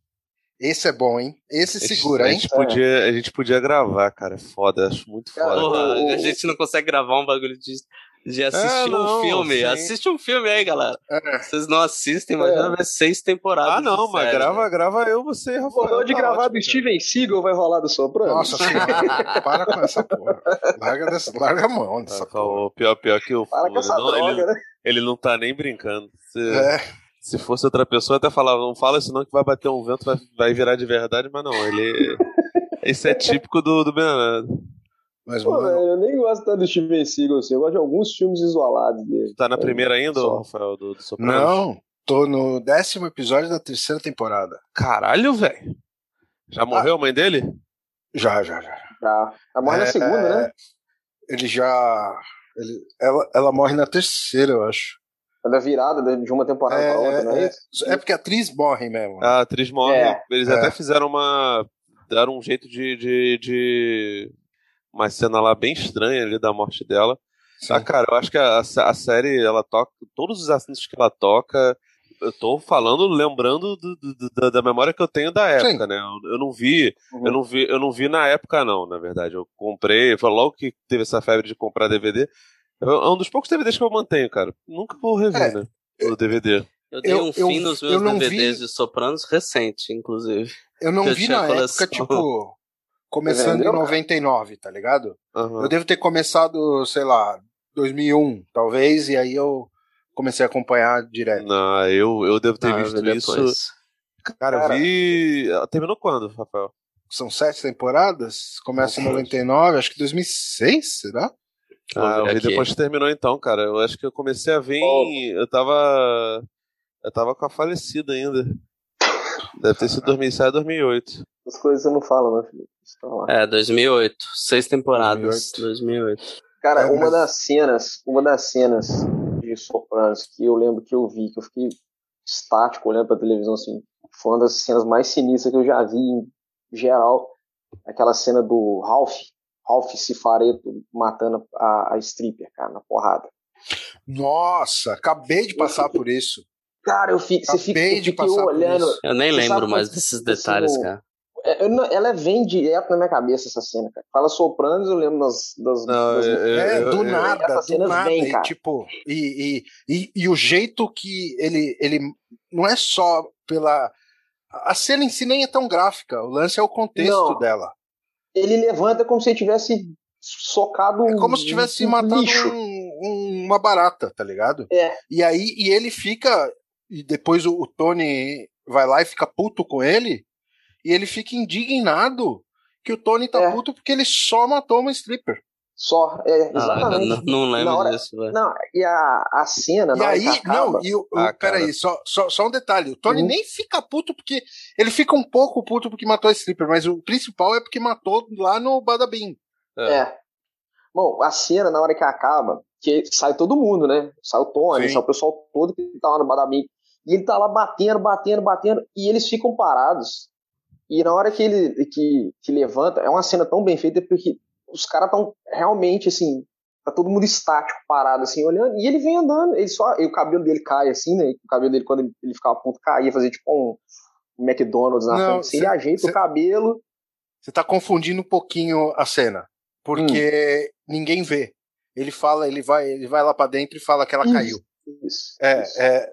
Esse é bom, hein? Esse segura, a hein? gente, podia, a gente podia gravar, cara. É foda, acho muito Cara, foda. Porra, a gente não consegue gravar um bagulho de, de assistir É, não, um filme. sim. Assiste um filme aí, galera. É. Vocês não assistem, mas É. já ver seis temporadas. Ah, não, mas série, grava, né? grava eu, você e O Rafael. bagulho de tá gravar ótimo, do. Steven Seagal vai rolar do Soprano? Nossa senhora, para com essa porra. Larga, dessa, larga a mão dessa Ah, porra. o pior, pior que o Para com essa não, droga, ele, né? ele não tá nem brincando. Se, É, se fosse outra pessoa, eu até falava, não fala isso não que vai bater um vento, vai, vai virar de verdade, mas não, ele. Isso é típico do, do Bernardo. Mas, Pô, mano, velho, eu nem gosto tanto do Steven Seagal, assim. Eu gosto de alguns filmes isolados dele. Tá na primeira ainda, Só. Rafael, do, do Sopranos? não, tô no décimo episódio da terceira temporada. Caralho, velho. Já morreu a mãe dele? Já, já, já. Já. Ela morre na É, segunda, né? Ele já. ele- ela, ela morre na terceira, eu acho. Ela é virada de de uma temporada É, pra outra, não é é, isso? é porque a atriz morre mesmo. A atriz morre. É. Eles É. até fizeram uma. Deram um jeito de, de, de. Uma cena lá bem estranha ali da morte dela. Sim. Ah, cara, eu acho que a, a série, ela toca. Todos os assuntos que ela toca. Eu tô falando, lembrando do- do- da, da memória que eu tenho da época, né? Eu, eu não vi. Uhum. Eu não vi, eu não vi na época, não, na verdade. Eu comprei, foi logo que teve essa febre de comprar DVD. É um dos poucos DVDs que eu mantenho, cara. Nunca vou rever, É. né? O DVD. Eu dei Eu- um eu- fim nos meus eu DVDs vi- de Sopranos recente, inclusive. Eu não Eu vi na coleção. época, tipo, começando Entendeu, em 99, tá ligado? Aham. Eu devo ter começado, sei lá, 2001, talvez, e aí eu comecei a acompanhar direto. Não, eu, eu devo ter Ah, visto vi isso. depois. Cara, Cara. eu vi. Terminou quando, Rafael? São sete temporadas, começa em Nossa. 99, acho que 2006, será? Ah, eu vi aqui. depois que terminou então, cara. Eu acho que eu comecei a ver em. Eu tava. Eu tava com a falecida ainda. Deve ter sido 2007, 2008. As coisas você não fala, né, Felipe? Tá lá. É, 2008. Seis temporadas. 2008. Cara, É, uma mas- das cenas, uma das cenas de Sopranos que eu lembro que eu vi, que eu fiquei estático olhando pra televisão, assim, foi uma das cenas mais sinistras que eu já vi em geral. Aquela cena do Ralph, Ralph Cifareto matando a, a stripper, cara, na porrada. Nossa, acabei de passar por isso. Cara, eu fico, você fica, eu fiquei olhando. isso. Eu nem lembro mais desses assim, detalhes, cara. É, eu não- ela vem direto na minha cabeça, essa cena, cara. Fala Sopranos, eu lembro das. das, Não, das- eu- eu- É, do eu- nada, essas do cenas nada. vêm, e, cara. tipo, e, e, e, e o jeito que ele, ele. Não é só pela. A cena em si nem é tão gráfica, o lance é o contexto Não. dela. Ele levanta como se ele tivesse socado É como se tivesse um matado um- um- uma barata, tá ligado? É. E aí, e ele fica. E depois o, o Tony vai lá e fica puto com ele. E ele fica indignado que o Tony tá É. puto porque ele só matou uma stripper. Só, é, Ah, exatamente. não, não lembro hora- disso, velho. Não, e a, a cena, E na hora aí, que acaba, não, e o, Ah, peraí, só, só, só um detalhe. O Tony Uhum. nem fica puto porque. Ele fica um pouco puto porque matou a stripper, mas o principal é porque matou lá no Badabim. é. Bom, a cena, na hora que acaba, que sai todo mundo, né? Sai o Tony, Sim. sai o pessoal todo que tá lá no Badabim. E ele tá lá batendo, batendo, batendo, e eles ficam parados. E na hora que ele que, que levanta, é uma cena tão bem feita porque os caras estão realmente assim, tá todo mundo estático, parado, assim, olhando, e ele vem andando, ele só, e o cabelo dele cai assim, né? O cabelo dele, quando ele, ele ficava a ponto, caía, fazia tipo um, um McDonald's na Não, frente. Ele cê- ajeita cê- o cabelo, Você tá confundindo um pouquinho a cena. Porque ninguém vê. Ele fala, ele vai, ele vai lá pra dentro e fala que ela Isso, caiu. isso. É, isso. é,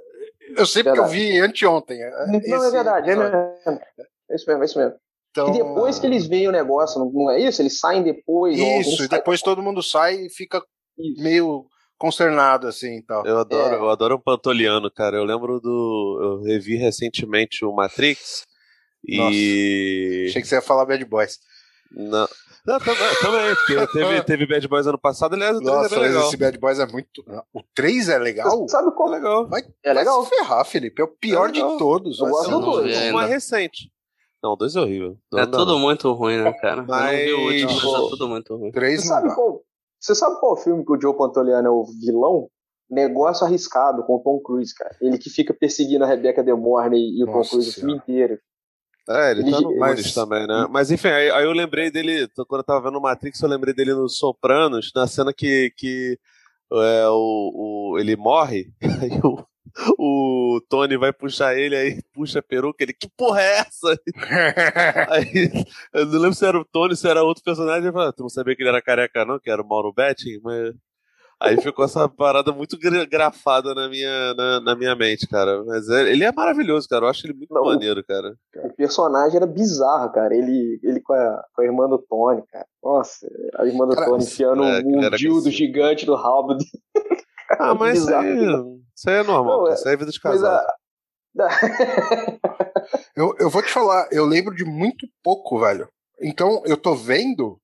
eu sei porque eu vi anteontem. é, Não, é esse verdade, é mesmo. É isso mesmo, é isso mesmo. Então, e depois que eles veem o negócio, não, é isso? Eles saem depois. Isso, e sai- depois todo mundo sai e fica Isso. meio consternado, assim e tal. Eu adoro, É. eu adoro um pantoliano, cara. Eu lembro do. Eu revi recentemente o Matrix. E. Achei que você ia falar Bad Boys. Não, Não, também, porque teve, teve Bad Boys ano passado, aliás, o 3 Nossa, é legal. esse Bad Boys é muito. O 3 é legal? Sabe qual? É legal. Vai, É legal. vai se ferrar, Felipe. É o pior É de todos. Eu gosto do Eu não dois. vi O ainda. mais recente. Não, o 2 é horrível. Não É dá, tudo não. muito ruim, né, cara? Mas- Eu não vi o último, mas é tudo muito ruim. 3 Você não sabe, qual, você sabe qual filme que o Joe Pantoliano é o vilão? Negócio arriscado com o Tom Cruise, cara. Ele que fica perseguindo a Rebecca De Mornay e o Tom Nossa Cruise o filme inteiro. É, ele, tá no Goonies também, né? Mas enfim, aí, aí eu lembrei dele, quando eu tava vendo o Matrix, eu lembrei dele no Sopranos, na cena que, que é, o, o- ele morre, aí o, o Tony vai puxar ele, aí puxa a peruca, ele, que porra é essa? Aí, eu não lembro se era o Tony, se era outro personagem, eu falei, "Ah, tu não sabia que ele era careca não, que era o Mauro Betting, mas... Aí ficou essa parada muito gra- grafada na minha, na, na minha mente, cara. Mas é- ele é maravilhoso, cara. Eu acho ele muito Não. maneiro, cara. O personagem era bizarro, cara. Ele, ele com, a, com a irmã do Tony, cara. Nossa, a irmã do Cara, Tony enfiando é, um dildo gigante do rabo dele. Ah, mas isso aí, isso aí é normal, Não, cara. é- isso aí é vida de casal. a. Eu, eu vou te falar, eu lembro de muito pouco, velho. Então, eu tô vendo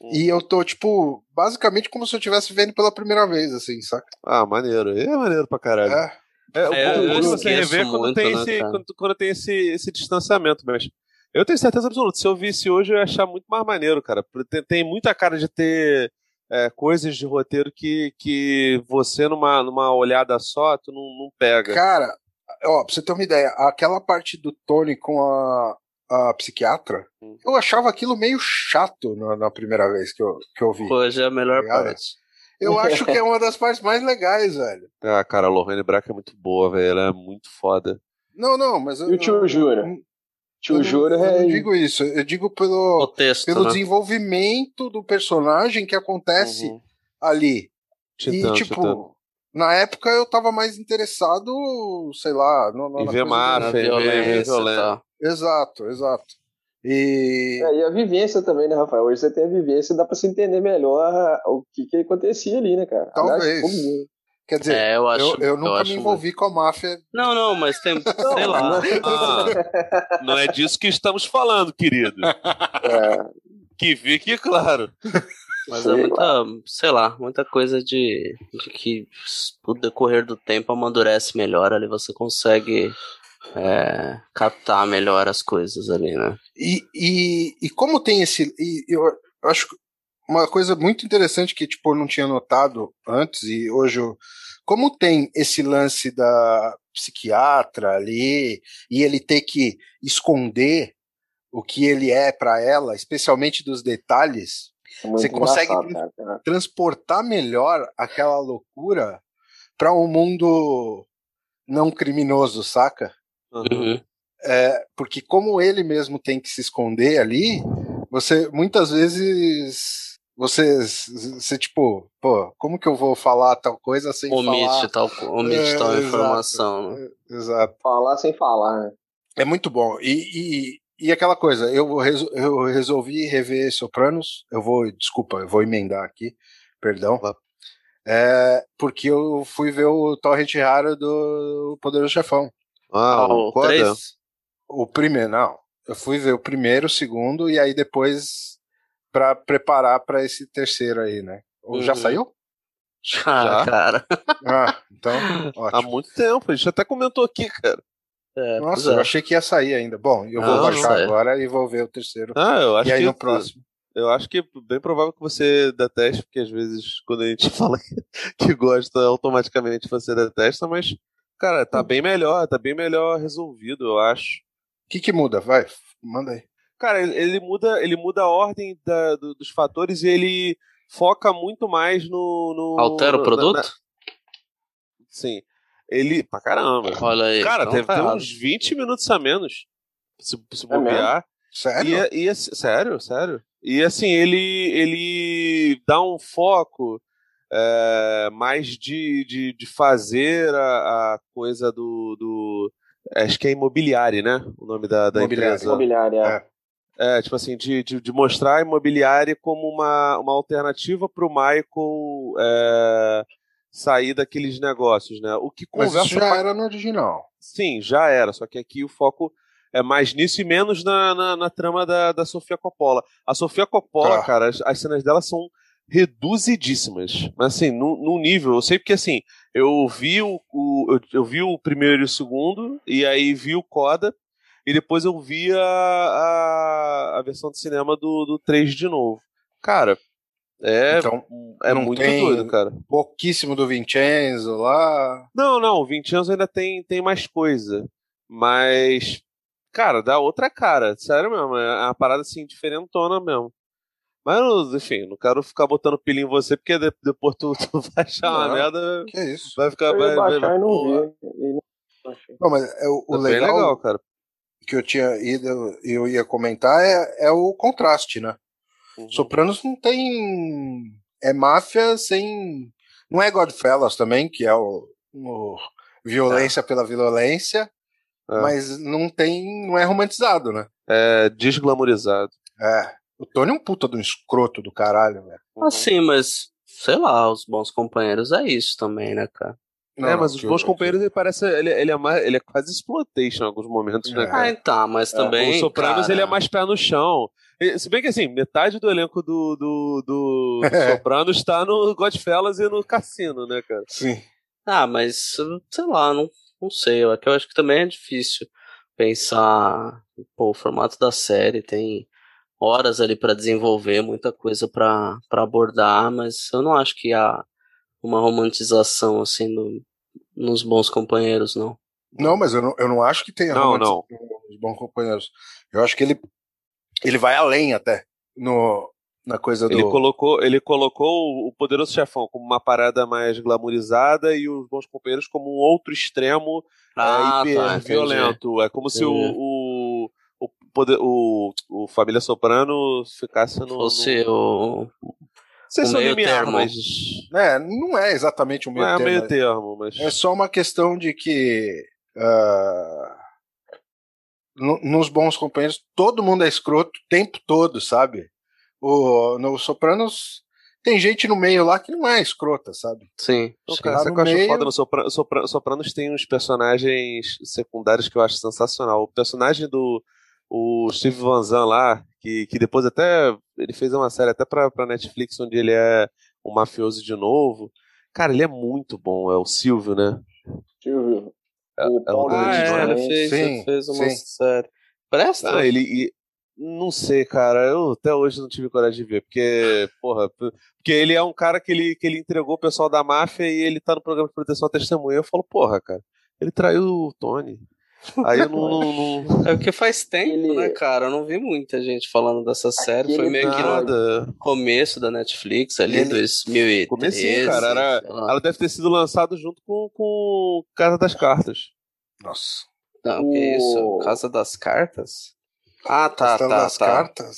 Hum. e eu tô, tipo, basicamente como se eu estivesse vendo pela primeira vez, assim, saca? Ah, maneiro. Ele é maneiro pra caralho. É. É, o É, bom eu de você rever quando muito, tem, né, esse, quando, quando tem esse, esse distanciamento, mas eu tenho certeza absoluta, se eu visse hoje eu ia achar muito mais maneiro, cara. Tem, tem muita cara de ter é, coisas de roteiro que, que você, numa, numa olhada só, tu não, não pega. Cara, ó, pra você ter uma ideia, aquela parte do Tony com a, a psiquiatra, Hum. eu achava aquilo meio chato na, na primeira vez que eu, que eu vi. Hoje é a melhor Obrigado. parte. Eu acho que é uma das partes mais legais, velho. Ah, cara, a Lorraine Braca é muito boa, velho. Ela é muito foda. Não, não, mas eu. E o tio Júnior? eu- Tio eu não- Júnior eu é. não digo isso, eu digo O pelo, texto, pelo né? desenvolvimento do personagem que acontece Uhum. ali. Titã, e, tipo, Titã. na época eu tava mais interessado, sei lá, no, no, Em na ver máfia, violência violência. do- Exato, exato. E. É, e a vivência também, né, Rafael? Hoje você tem a vivência e dá pra se entender melhor o que, que acontecia ali, né, cara? Talvez. todo mundo. Quer dizer, É, eu acho. eu, eu nunca acho me envolvi com a máfia. Não, não, mas tem. sei lá. Ah, não é disso que estamos falando, querido. É, Que fique claro. Mas é muita, sei lá, muita coisa de, de que o decorrer do tempo amadurece melhor, ali você consegue é, captar melhor as coisas ali, né? E, e, e como tem esse. E eu acho uma coisa muito interessante que tipo, eu não tinha notado antes, e hoje eu. Como tem esse lance da psiquiatra ali, e ele ter que esconder o que ele é pra ela, especialmente dos detalhes, é Você consegue- engraçado, cara. transportar melhor aquela loucura pra um mundo não criminoso, saca? Uhum. É, porque como ele mesmo tem que se esconder ali, você muitas vezes você, você tipo, pô, como que eu vou falar tal coisa sem Omite falar? tal, omite É, tal exato. informação. Né? Exato. Falar sem falar, né? É muito bom. E, e, e aquela coisa, eu, resol- eu resolvi rever Sopranos. Eu vou, desculpa, eu vou emendar aqui, perdão. É, porque eu fui ver o Torrent Raro do Poderoso Chefão. Ah, o o Coda? 3? O primeiro, não. Eu fui ver o primeiro, o segundo, e aí depois pra preparar pra esse terceiro aí, né? Ou Já Uhum. saiu? Ah, Já? cara. Ah, então, Há ótimo. muito tempo, a gente até comentou aqui, cara. É, Nossa, é. eu achei que ia sair ainda. Bom, eu vou Não, baixar não agora e vou ver o terceiro. Ah, eu acho e aí que no próximo. Eu acho que é bem provável que você deteste, porque às vezes quando a gente fala que, que gosta, automaticamente você detesta, mas, cara, tá bem melhor, tá bem melhor resolvido, eu acho. O que que muda? Vai, manda aí. Cara, ele, ele muda, ele muda a ordem da- do- dos fatores e ele foca muito mais no. no Altera o na- produto? na- sim. Ele. Pra caramba. Olha aí. Cara, então deve tá ter uns 20 minutos a menos. Se, se É bobear. Sério? E, é- e, assim, sério, sério. E assim, ele, ele dá um foco é, mais de, de, de fazer a, a coisa do, do. Acho que é imobiliário, né? O nome da, da Imobiliário. empresa. Imobiliária. É. É, tipo assim, de, de, de mostrar a imobiliária como uma, uma alternativa pro Michael é, sair daqueles negócios, né? O que Mas conversa isso já pra- era no original. Sim, já era, só que aqui o foco é mais nisso e menos na, na, na trama da, da Sofia Coppola. A Sofia Coppola, Tá. cara, as, as cenas dela são reduzidíssimas. Mas assim, num, num nível, eu sei porque assim, eu vi o, o- eu, eu vi o primeiro e o segundo, e aí vi o Coda, e depois eu vi a, a, a versão de cinema do, do 3 de novo. Cara, é, Então, é muito doido, cara. pouquíssimo do Vincenzo lá. Não, não, o 20 anos ainda tem, tem mais coisa. Mas, cara, dá outra cara. Sério mesmo, é uma parada assim, diferentona mesmo. Mas, enfim, não quero ficar botando pilha em você, porque de- depois tu, tu vai achar uma merda, Que é isso? vai ficar. Eu Vai, baixar e não vi. Não mas é o, o é legal, legal, cara. que eu tinha ido, eu ia comentar é, é o contraste, né? Uhum. Sopranos não tem. É máfia sem. Não é Godfellas também, que é o, o violência pela violência, É. mas não tem. não é romantizado, né? É desglamorizado. É. O Tony é um puta do escroto do caralho, velho. Assim, mas sei lá, os bons companheiros é isso também, né, cara? Não, é, não, mas os que bons companheiros, ele parece. Ele, ele, é mais, ele é quase exploitation em alguns momentos, né, É. cara? Ah, então, mas também. o Sopranos cara, ele é mais pé no chão. Se bem que assim, metade do elenco do, do, do, É. Sopranos tá no Godfellas e no Cassino, né, cara? Sim. Ah, mas sei lá, não, não sei. É que eu acho que também é difícil pensar. Pô, o formato da série tem horas ali pra desenvolver, muita coisa pra pra abordar, mas eu não acho que há uma romantização assim no, nos bons companheiros, não. Não, mas eu não, eu não acho que tenha Não, romantização dos bons companheiros. Eu acho que ele, ele vai além até no, na coisa do. Ele colocou, ele colocou o Poderoso Chefão como uma parada mais glamourizada e os Bons Companheiros como um outro extremo Ah, é, hiper tá, violento. É como se Entendi. o, o, poder, o, o Família Soprano ficasse no. Fosse no... o. Não sei se o é o meio limiar, termo. mas. É, não é exatamente um meio Não é termo. meio termo, mas. É só uma questão de que. no- nos bons companheiros, todo mundo é escroto o tempo todo, sabe? O, no Sopranos tem gente no meio lá que não é escrota, sabe? Sim. Então, cara, sabe que eu acho foda no Sopra Sopra Sopranos tem uns personagens secundários que eu acho sensacional. O personagem do o Steve Van Zandt lá, que, que depois até ele fez uma série até pra, pra Netflix onde ele é um mafioso de novo. Cara, ele é muito bom, é o Silvio, né? Silvio. É- O é Luiz, Ah, é, ele fez, Sim, ele fez uma sim. série. Presta? Ah, ele. e- não sei, cara. Eu até hoje não tive coragem de ver, porque, porra, porque ele é um cara que ele, que ele entregou o pessoal da máfia e ele tá no programa de proteção à testemunha. Eu falo, porra, cara, ele traiu o Tony. Aí eu não. não, não É porque faz tempo, Ele- né, cara? Eu não vi muita gente falando dessa série. Foi Aquele meio que no nada. começo da Netflix, ali, Ele- 2013. Comecinho, cara. Era, ela deve ter sido lançado junto com, com Casa das Cartas. Nossa. Não, que isso? O- Casa das Cartas? Ah, tá, Questão tá, das tá. cartas.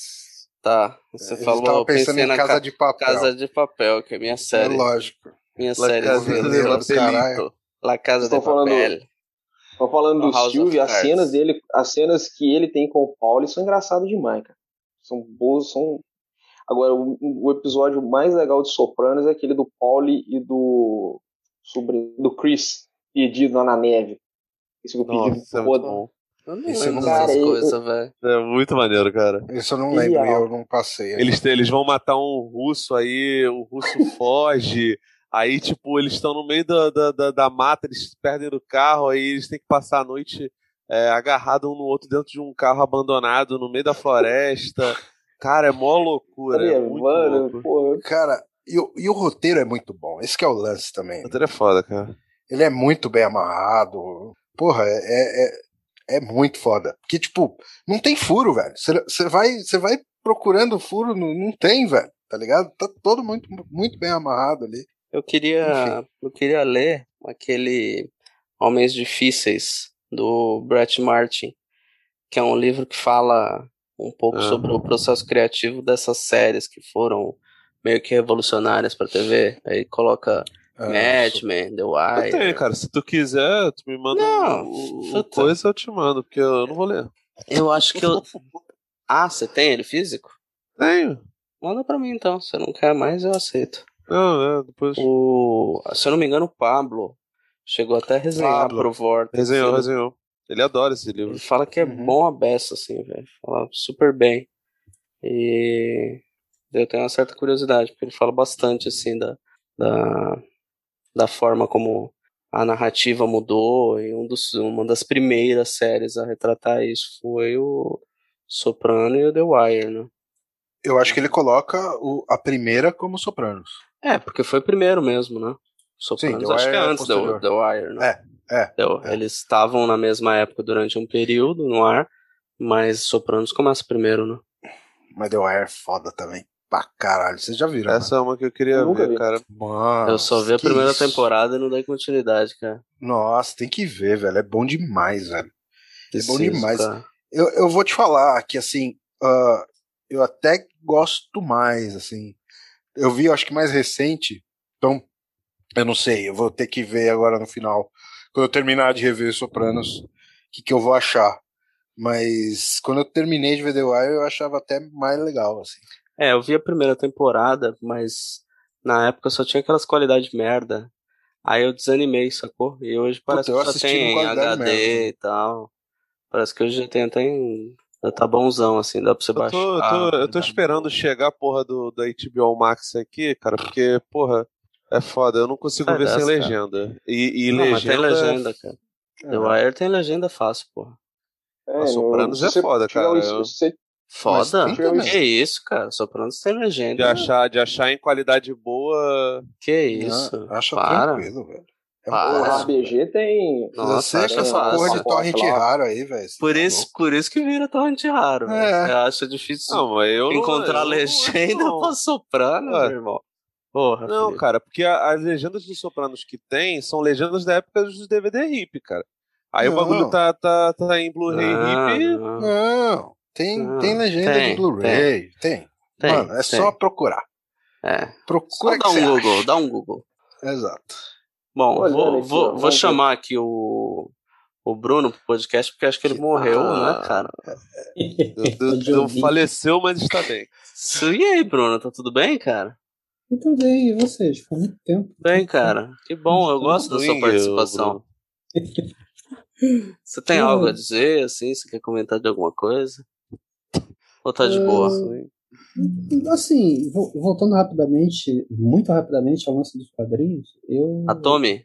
Tá. Você Ele falou, tava eu pensando em na Casa ca- de Papel. Casa de Papel, que é minha É série. lógico. minha La série. Casa de- de de caralho. La Casa de Estão falando- Papel. Tô falando No do House Silvio, as cenas dele, as cenas que ele tem com o Paulo são engraçadas demais, cara. São boas, são. Agora, o, o episódio mais legal de Sopranos é aquele do Pauli e do sobrinho do Chris, pedido lá na neve. Esse que eu pedi Nossa, é muito bom. Eu não lembro não dessas lembro. coisas, velho. É muito maneiro, cara. Isso eu não lembro, é eu não passei. Eles, eles vão matar um russo aí, o russo foge. Aí, tipo, eles estão no meio da, da, da, da mata, eles perdem do carro, aí eles têm que passar a noite é, agarrado um no outro dentro de um carro abandonado no meio da floresta. Cara, é mó loucura. É muito Mano, Cara, e o, e o roteiro é muito bom. Esse que é o lance também. O roteiro é foda, cara. Ele é muito bem amarrado. Porra, é, é, é, é muito foda. Porque, tipo, não tem furo, velho. Você vai, você vai procurando furo, não, não tem, velho. Tá ligado? Tá todo muito, muito bem amarrado ali. Eu queria, eu queria ler aquele Homens Difíceis do Brett Martin, que é um livro que fala um pouco Aham. sobre o processo criativo dessas séries que foram meio que revolucionárias pra TV. Aí coloca Ah, Mad Men, The Eu Wire. tenho, cara. Se tu quiser, tu me manda Não, o, coisa, eu te mando, porque eu não vou ler. Eu acho que eu. Ah, você tem ele físico? Tenho. Manda pra mim então. Se não quer mais, eu aceito. Não, é, depois. O, se eu não me engano, o Pablo chegou até a resenhar Pablo. pro Vortex. Resenhou, ele, resenhou. Ele adora esse livro. Ele fala que é Uhum. bom a beça, assim, velho. Fala super bem. E eu tenho uma certa curiosidade, porque ele fala bastante, assim, da, da, da forma como a narrativa mudou. E um dos, uma das primeiras séries a retratar isso foi o Soprano e o The Wire, né? Eu acho que ele coloca o- a primeira como Sopranos. É, porque foi primeiro mesmo, né? Sim, Sopranos, The acho que é antes do. The Wire, né? É, é. Então, é. Eles estavam na mesma época durante um período no ar, mas Sopranos começa primeiro, né? Mas The Wire é foda também. Pra caralho. Vocês já viram? Essa é uma que eu queria Eu ver, vi. cara. Mano, Eu só vi a primeira isso? temporada e não dei continuidade, cara. Nossa, tem que ver, velho. É bom demais, velho. É bom Preciso, demais. Eu, eu vou te falar que, assim, ah, eu até gosto mais, assim. Eu vi, acho que mais recente, então, eu não sei, eu vou ter que ver agora no final, quando eu terminar de rever Sopranos, o que, que eu vou achar. Mas quando eu terminei de ver The Wire, eu achava até mais legal, assim. É, eu vi a primeira temporada, mas na época só tinha aquelas qualidades merda. Aí eu desanimei, sacou? E hoje parece eu que só tem HD merda. e tal. Parece que hoje já tem até em... tá bonzão, assim, dá pra você Eu baixar. tô, eu tô, eu tô esperando chegar a porra do, da HBO Max aqui, cara, porque, porra, é foda. Eu não consigo Sai ver sem dessa, cara. legenda. E, e Não, mas tem legenda. legenda, cara. The Wire tem legenda fácil, porra. É, Sopranos no- é foda, cara. Eu- Foda? Que isso, cara? Sopranos tem De legenda. achar, de achar em qualidade boa. Que isso? Não, acha Para. tranquilo, velho. É Para. o RBG tem. Nossa, Você com essa porra de torrent Falar. raro aí, velho. Por tá isso, por isso que vira torrent raro. velho. É. Eu acho difícil Não, mas eu. não- encontrar eu não- legenda não. pra soprano, Ué. meu irmão. Porra, Não, Felipe. cara, porque a- as legendas de Sopranos que tem são legendas da época dos DVD RIP, cara. Aí Não. o bagulho tá, tá, tá em Blu-ray RIP. não. Não, tem, Não, tem legenda tem, de Blu-ray. Tem. Tem, Mano, é tem. só procurar. É. Só Procura dá que você um acha. Google, dá um Google. Exato. Bom, vou, aqui, vou, vou vamos chamar aqui o, o Bruno pro podcast, porque acho que ele morreu, Ah. né, cara? Do- do- do- faleceu, mas está bem. E aí, Bruno, tá tudo bem, cara? Muito bem, e vocês? Faz muito tempo. Bem, cara. Que bom, eu gosto da sua participação. Você tem algo a dizer, assim? Você quer comentar de alguma coisa? Ou tá de boa? Assim, vo- voltando rapidamente, muito rapidamente ao lance dos quadrinhos, eu. A Tommy,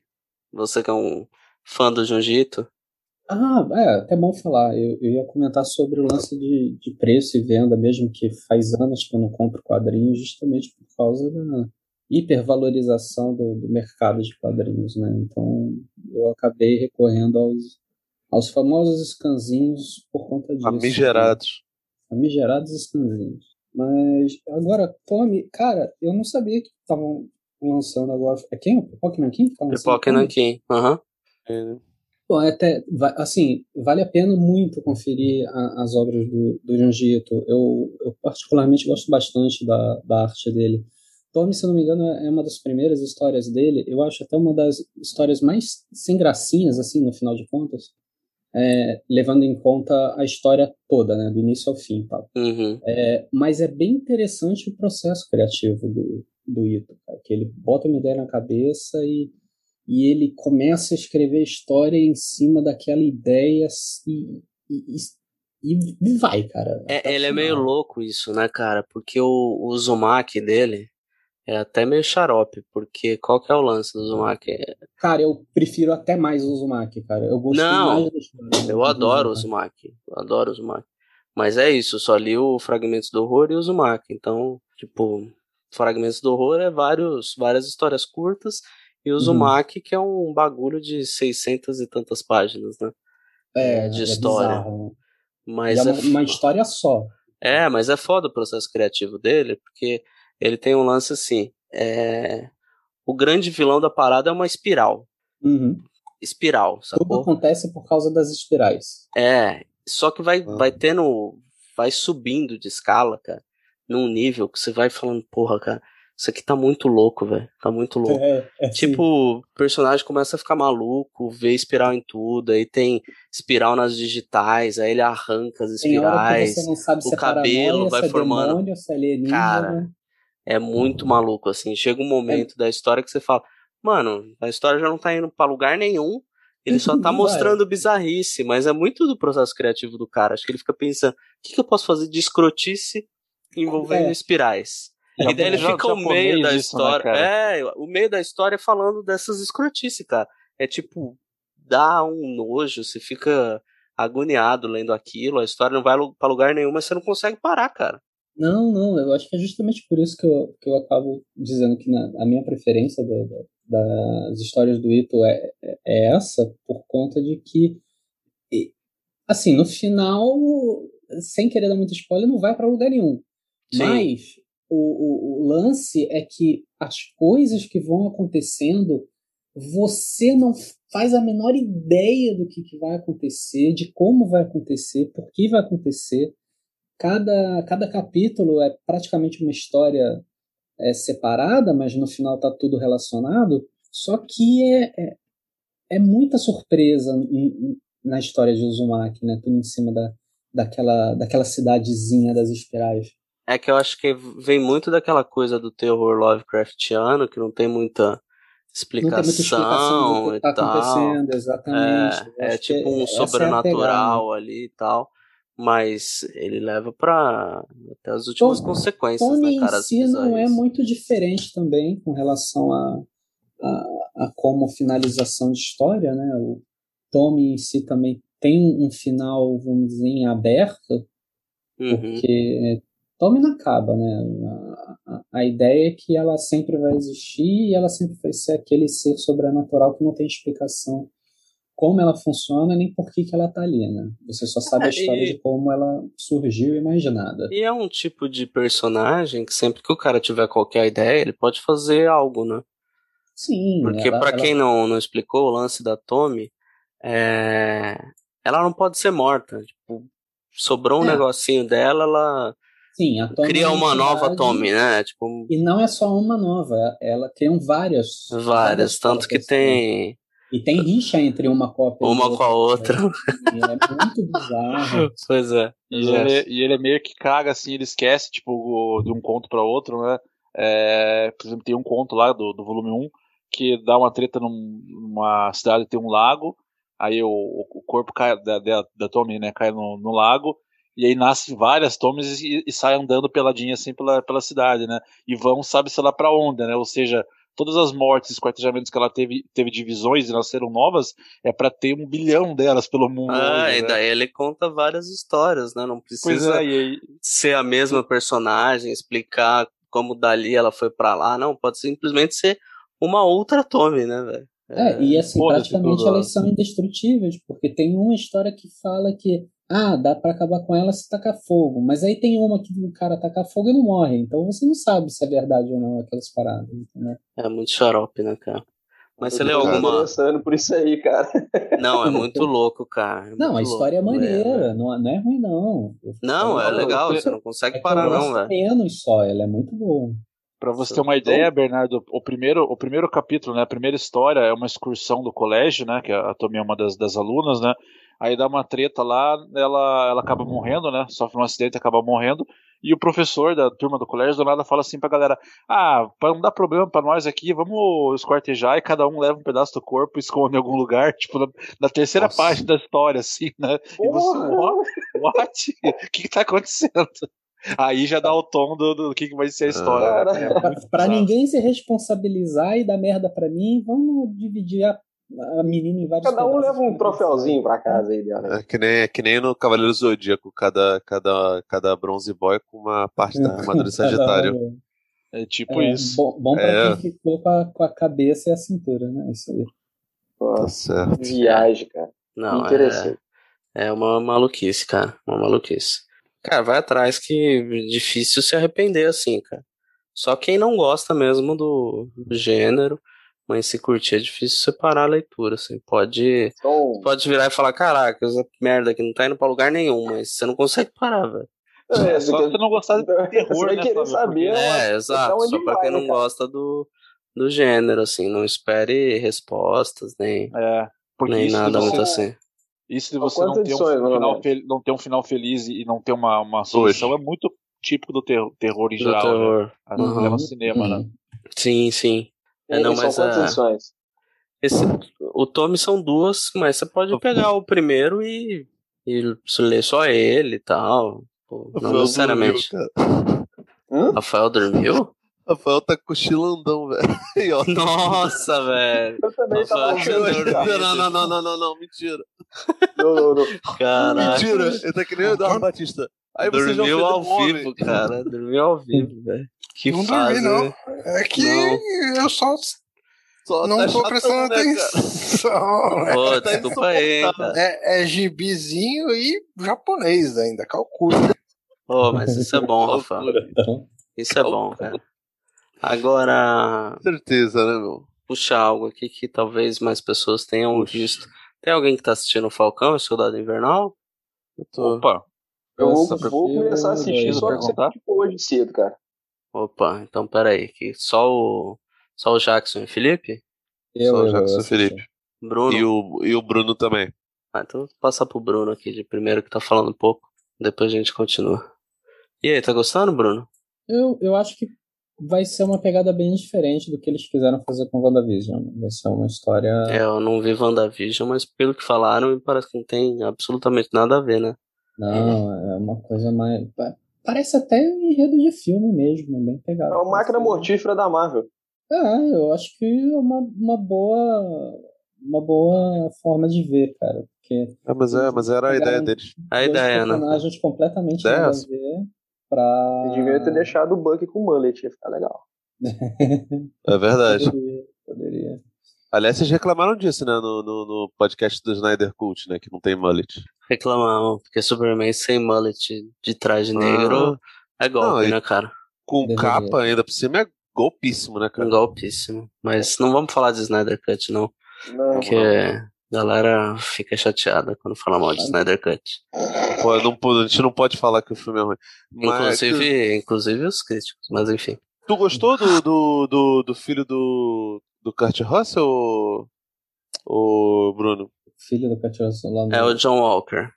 você que é um fã do Jiu-Jitsu, Ah, é, até bom falar. Eu, eu ia comentar sobre o lance de, de preço e venda, mesmo que faz anos que eu não compro quadrinhos, justamente por causa da hipervalorização do, do mercado de quadrinhos, né? Então eu acabei recorrendo aos, aos famosos scanzinhos por conta disso. Famigerados. Famigerados scanzinhos. Mas agora, Tommy, cara, eu não sabia que estavam lançando agora. É quem? O Pipoca Nankin? que tá lançando Pipoca? Nankin. Aham. Bom, é até, assim, vale a pena muito conferir a- as obras do, do Junjito. Eu, eu particularmente gosto bastante da, da arte dele. Tommy, se eu não me engano, é uma das primeiras histórias dele. Eu acho até uma das histórias mais sem gracinhas, assim, no final de contas. É, levando em conta a história toda, né, do início ao fim, tal. Uhum. É, mas é bem interessante o processo criativo do, do Ito, cara, que ele bota uma ideia na cabeça e, e ele começa a escrever história em cima daquela ideia e, e, e- e vai, cara. É, ele é final. meio louco isso, né, cara? Porque o, o Uzumaki dele é até meio xarope, porque qual que é o lance do Uzumaki? Cara, eu prefiro até mais o Uzumaki, cara. Eu gostei Não, mais da história. Eu do adoro o Uzumaki. Eu adoro o Uzumaki. Mas é isso, só li o Fragmentos do Horror e o Uzumaki. Então, tipo, Fragmentos do Horror é vários, várias histórias curtas e o Uhum. Uzumaki que é um bagulho de 600 e tantas páginas, né? É, de é história. bizarro. Mas E é é, uma, uma história só. É, mas é foda o processo criativo dele, porque ele tem um lance assim. É... O grande vilão da parada é uma espiral. Uhum. Espiral, Tudo sacou? acontece por causa das espirais. É, só que vai, Ah. vai tendo. Vai subindo de escala, cara, num nível que você vai falando, porra, cara, isso aqui tá muito louco, velho. Tá muito louco. É, é. Tipo, o personagem começa a ficar maluco, vê espiral em tudo, aí tem espiral nas digitais, aí ele arranca as Tem hora que espirais. você não sabe se o é cabelo vai é formando- demônio, se é. Cara, É muito maluco, assim. Chega um momento da história que você fala, mano, a história já não tá indo pra lugar nenhum Ele só tá mostrando bizarrice, mas é muito do processo criativo do cara. Acho que ele fica pensando, o que, que eu posso fazer de escrotice envolvendo É. espirais? Já- e daí ele fica o meio da né, história. cara? é, o meio da história falando dessas escrotices, cara. É tipo, dá um nojo, você fica agoniado lendo aquilo, a história não vai pra lugar nenhum, mas você não consegue parar, cara. Não, não, eu acho que é justamente por isso que eu, que eu acabo dizendo que na, a minha preferência da- da- das histórias do Ito é, é- é essa, por conta de que, e- assim, no final, sem querer dar muito spoiler, não vai para lugar nenhum. Sim. Mas o, o, o lance é que as coisas que vão acontecendo, você não faz a menor ideia do que, que vai acontecer, de como vai acontecer, por que vai acontecer. Cada, cada capítulo é praticamente uma história é, separada, mas no final está tudo relacionado. Só que é, é, é muita surpresa em- na história de Uzumaki, né? Tudo em cima da, daquela, daquela cidadezinha das espirais. É que eu acho que vem muito daquela coisa do terror Lovecraftiano, que não tem muita Não tem explicação, muita explicação do que e está tal. acontecendo, exatamente. É, é tipo um é sobrenatural ali e tal. Mas ele leva pra até as últimas consequências, Tony né, cara? em si não é muito diferente também com relação a, a, a como finalização de história, né? O Tommy em si também tem um final, vamos dizer, em aberto, Uhum. porque Tommy não acaba, né? A, a, a ideia é que ela sempre vai existir e ela sempre vai ser aquele ser sobrenatural que não tem explicação como ela funciona nem por que, que ela tá ali, né? Você só sabe É, a história e- de como ela surgiu imaginada. E é um tipo de personagem que sempre que o cara tiver qualquer ideia, ele pode fazer algo, né? Sim, Porque ela- quem não, não explicou o lance da Tommy, é... ela não pode ser morta. Tipo, sobrou um É. negocinho dela, ela Sim, a Tommy cria é uma nova Tommy, né? Tipo, E não é só uma nova, ela criam várias. várias. Tanto que tem E tem rixa entre uma cópia e uma com a outra. E é muito bizarro. Pois é. E ele, e ele meio que caga, assim, ele esquece, tipo, o- de um conto pra outro, né? É, por exemplo, tem um conto lá do, do volume 1 que dá uma treta num- numa cidade que tem um lago, aí o, o corpo cai, da, da, da Tommy, né, cai no, no lago, e aí nascem várias Tommys e, e saem andando peladinha assim pela, pela cidade, né? E vão, sabe-se lá pra onde, né? Ou seja, todas as mortes, esquartejamentos que ela teve, teve divisões e nasceram novas, é pra ter um bilhão delas pelo mundo. Ah, hoje, e né? daí ele conta várias histórias, né? Não Pois precisa é, e aí, ser a mesma personagem, explicar como dali ela foi pra lá. Não, pode simplesmente ser uma outra Tommy, né, velho? É, e assim, praticamente elas ó. são indestrutíveis, porque tem uma história que fala que, ah, dá pra acabar com ela se tacar fogo, mas aí tem uma que o cara tacar fogo e não morre, então você não sabe se é verdade ou não aquelas paradas, entendeu? É muito xarope, né, cara? Mas você Eu leu alguma. interessando por isso aí, cara. Não, é muito louco, cara. é Não, a história louco, é maneira, é. não, não é ruim, não. Eu- Não, é eu- legal, eu- você não consegue é eu parar, não, velho. menos só, ela é muito boa. Pra você ter uma ideia, Bernardo, o primeiro, o primeiro capítulo, né, a primeira história é uma excursão do colégio, né, que a Tommy é uma das, das alunas, né, aí dá uma treta lá, ela, ela acaba morrendo, né, sofre um acidente e acaba morrendo, e o professor da turma do colégio do nada fala assim pra galera, ah, pra não dar problema pra nós aqui, vamos esquartejar e cada um leva um pedaço do corpo e esconde em algum lugar, tipo, na, na terceira Nossa. página da história, assim, né, e você, Porra! what? What? O que que tá acontecendo? Aí já dá o tom do, do que que vai ser a história. Cara. né? É Pra ninguém se responsabilizar e dar merda pra mim, vamos dividir a, a menina em vários Cada um leva um troféuzinho pra casa aí dela. É que nem, é que nem no Cavaleiro Zodíaco, cada, cada, cada bronze boy com uma parte da armadura de Sagitário. É tipo É, isso. Bom, bom pra É. quem ficou com a, com a cabeça e a cintura, né? Isso aí. Tá Nossa, certo. viagem, cara. Não, Interessante. é, é uma maluquice, cara. Uma maluquice. Cara, vai atrás que difícil se arrepender assim, cara. Só quem não gosta mesmo do, do gênero, mas se curtir é difícil separar a leitura, assim. Pode, Então, pode virar e falar, caraca, essa merda aqui não tá indo pra lugar nenhum, mas você não consegue parar, velho. É, só se você não gostar de terror, você vai né, querer saber Porque- uma- É, exato. onde Só pra quem né, não cara? gosta do, do gênero, assim. Não espere respostas, nem, É, porque nem nada muito assim. isso de você não ter, um edições, final não ter um final feliz e não ter uma, uma solução é muito típico do ter- terror em Do geral. terror. Né? Uhum. no cinema, né? Uhum. Sim, sim. É, E não, são mas quantas a- edições? Esse, o Tommy são duas, mas você pode pegar o primeiro e, e ler só ele e tal. Pô, não Rafael necessariamente. dormiu, cara. Hã? Rafael dormiu? Rafael tá cochilandão, velho. Nossa, velho. Eu também tava Rafael cara. Não, não, não, não, não, não, mentira. Não, não, não. Caraca. Mentira, ele tá que nem o Eduardo Batista. Aí você já Dormiu ao homem. vivo, cara. Dormiu ao vivo, velho. Que Não fase. dormi, não. né? É que Não. eu só Só não tá tô chatão, prestando né, atenção. Pô, Tá desculpa aí, cara. É, é gibizinho e japonês ainda, calcule. Pô, mas isso é bom. Então, Isso é bom, cara. Agora, Certeza, né, meu? puxar algo aqui que talvez mais pessoas tenham visto. Tem alguém que tá assistindo o Falcão, o Soldado Invernal? Eu tô... Opa, Eu vou, Nossa, vou eu- começar a assistir só que ficou hoje cedo, cara. Opa, então peraí, que só o, só o Jackson e o Felipe? eu, Só o Jackson e. Felipe. Bruno? E o, e o Bruno também. Ah, então vou passar pro Bruno aqui de primeiro que tá falando um pouco. Depois a gente continua. E aí, tá gostando, Bruno? Eu, eu acho que vai ser uma pegada bem diferente do que eles quiseram fazer com WandaVision. né? Vai ser uma história. É, eu não vi WandaVision, mas pelo que falaram, me parece que não tem absolutamente nada a ver, né? Não, é uma coisa mais. Pa- Parece até enredo de filme mesmo, bem pegado. É uma máquina mortífera da Marvel. É, eu acho que é uma, uma boa. Uma boa forma de ver, cara. Porque É, mas, é, mas era a ideia deles. A dois ideia, né? personagens completamente Ideia nada a ver pra. Você devia ter deixado o Bucky com o mullet, ia ficar legal. É verdade. Poderia, poderia. Aliás, vocês reclamaram disso, né? No, no, no podcast do Snyder Cult, né? Que não tem mullet. Reclamam, porque Superman sem mullet de traje negro é golpe, Não, né, cara? Com Deveria. capa ainda por cima é golpíssimo, né, cara? Golpíssimo. Mas não vamos falar de Snyder Cut, não. Não, Porque a galera fica chateada quando fala mal de Snyder Cut. Pô, não, a gente não pode falar que o filme é ruim. Mas, Inclusive, inclusive os críticos, mas enfim. tu gostou do, do, do, do filho do, do Kurt Russell, ô Bruno? Filho do Kurt Russell lá no É o John Walker.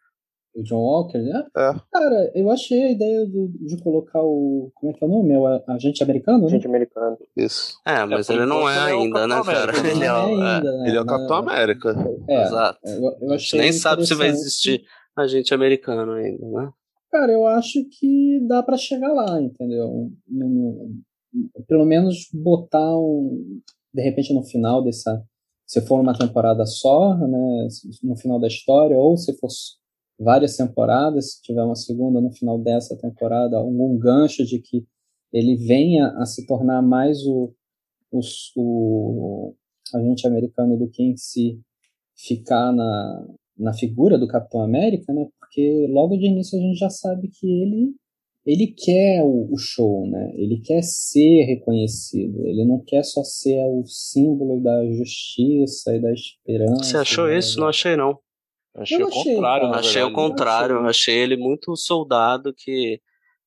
o John Walker, né? É. Cara, eu achei a ideia do- de colocar o. Como é que é o nome? É o agente americano? né? gente americana. Isso. É, mas por ele não é é o ainda, né, cara? Ele é, o- é, ainda, né? Ele é o Capitão América. É, Exato. eu, eu A gente achei nem sabe se vai existir agente americano ainda, né? Cara, eu acho que dá pra chegar lá, entendeu? No- no- pelo menos botar um. De repente no final dessa. Se for uma temporada só, né? No final da história, ou se fosse várias temporadas, se tiver uma segunda no final dessa temporada, algum gancho de que ele venha a se tornar mais o, o, o agente americano do que em si ficar na, na figura do Capitão América, né? Porque logo de início a gente já sabe que ele ele quer o, o show, né? Ele quer ser reconhecido. Ele não quer só ser o símbolo da justiça e da esperança. Você achou né? isso? Não achei, não. achei Eu o achei, contrário, Achei o verdade. contrário. achei. Achei ele muito soldado que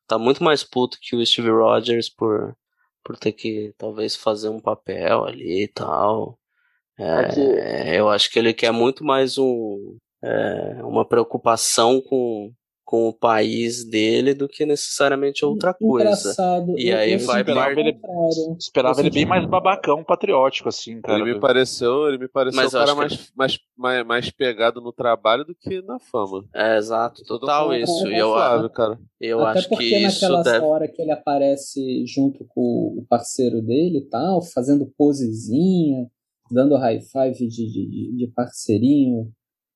tá muito mais puto que o Steve Rogers por, por ter que talvez fazer um papel ali e tal. É, eu acho que ele quer muito mais um, é, uma preocupação com, com o país dele do que necessariamente outra coisa. Engraçado. E eu- aí eu vai par- contrário. Esperava ele bem mais babacão, patriótico, assim, cara. Ele me pareceu, ele me pareceu Mas o eu cara mais, mais, mais, mais pegado no trabalho do que na fama. É, exato, total isso. com E eu, Flávio, cara. eu Até acho porque que isso naquela deve. hora que ele aparece junto com o parceiro dele e tal, fazendo posezinha, dando high five de, de, de- de parceirinho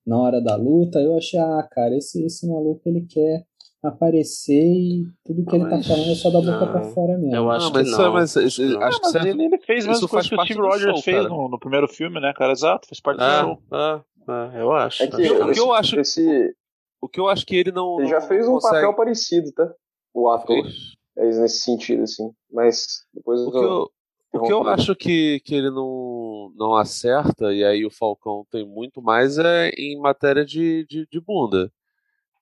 na hora da luta, eu achei, ah, cara, esse, esse maluco ele quer aparecer e tudo que ele tá falando é só da boca não, pra fora mesmo. eu acho Não, mas que é- não. mas isso- Não. acho que mas certo- ele, ele fez faz coisa que o Steve Rogers show, fez no, no primeiro filme, né, cara? Exato, fez parte do É, show. é, é, eu acho. É que O que eu- o que eu acho- esse, O que eu acho que ele não. ele já fez um consegue- papel parecido, tá? O ator. Fez. É nesse sentido, assim. Mas depois O eu, o que eu acho que, que ele não, não acerta, e aí o Falcão tem muito mais, é em matéria de, de, de bunda.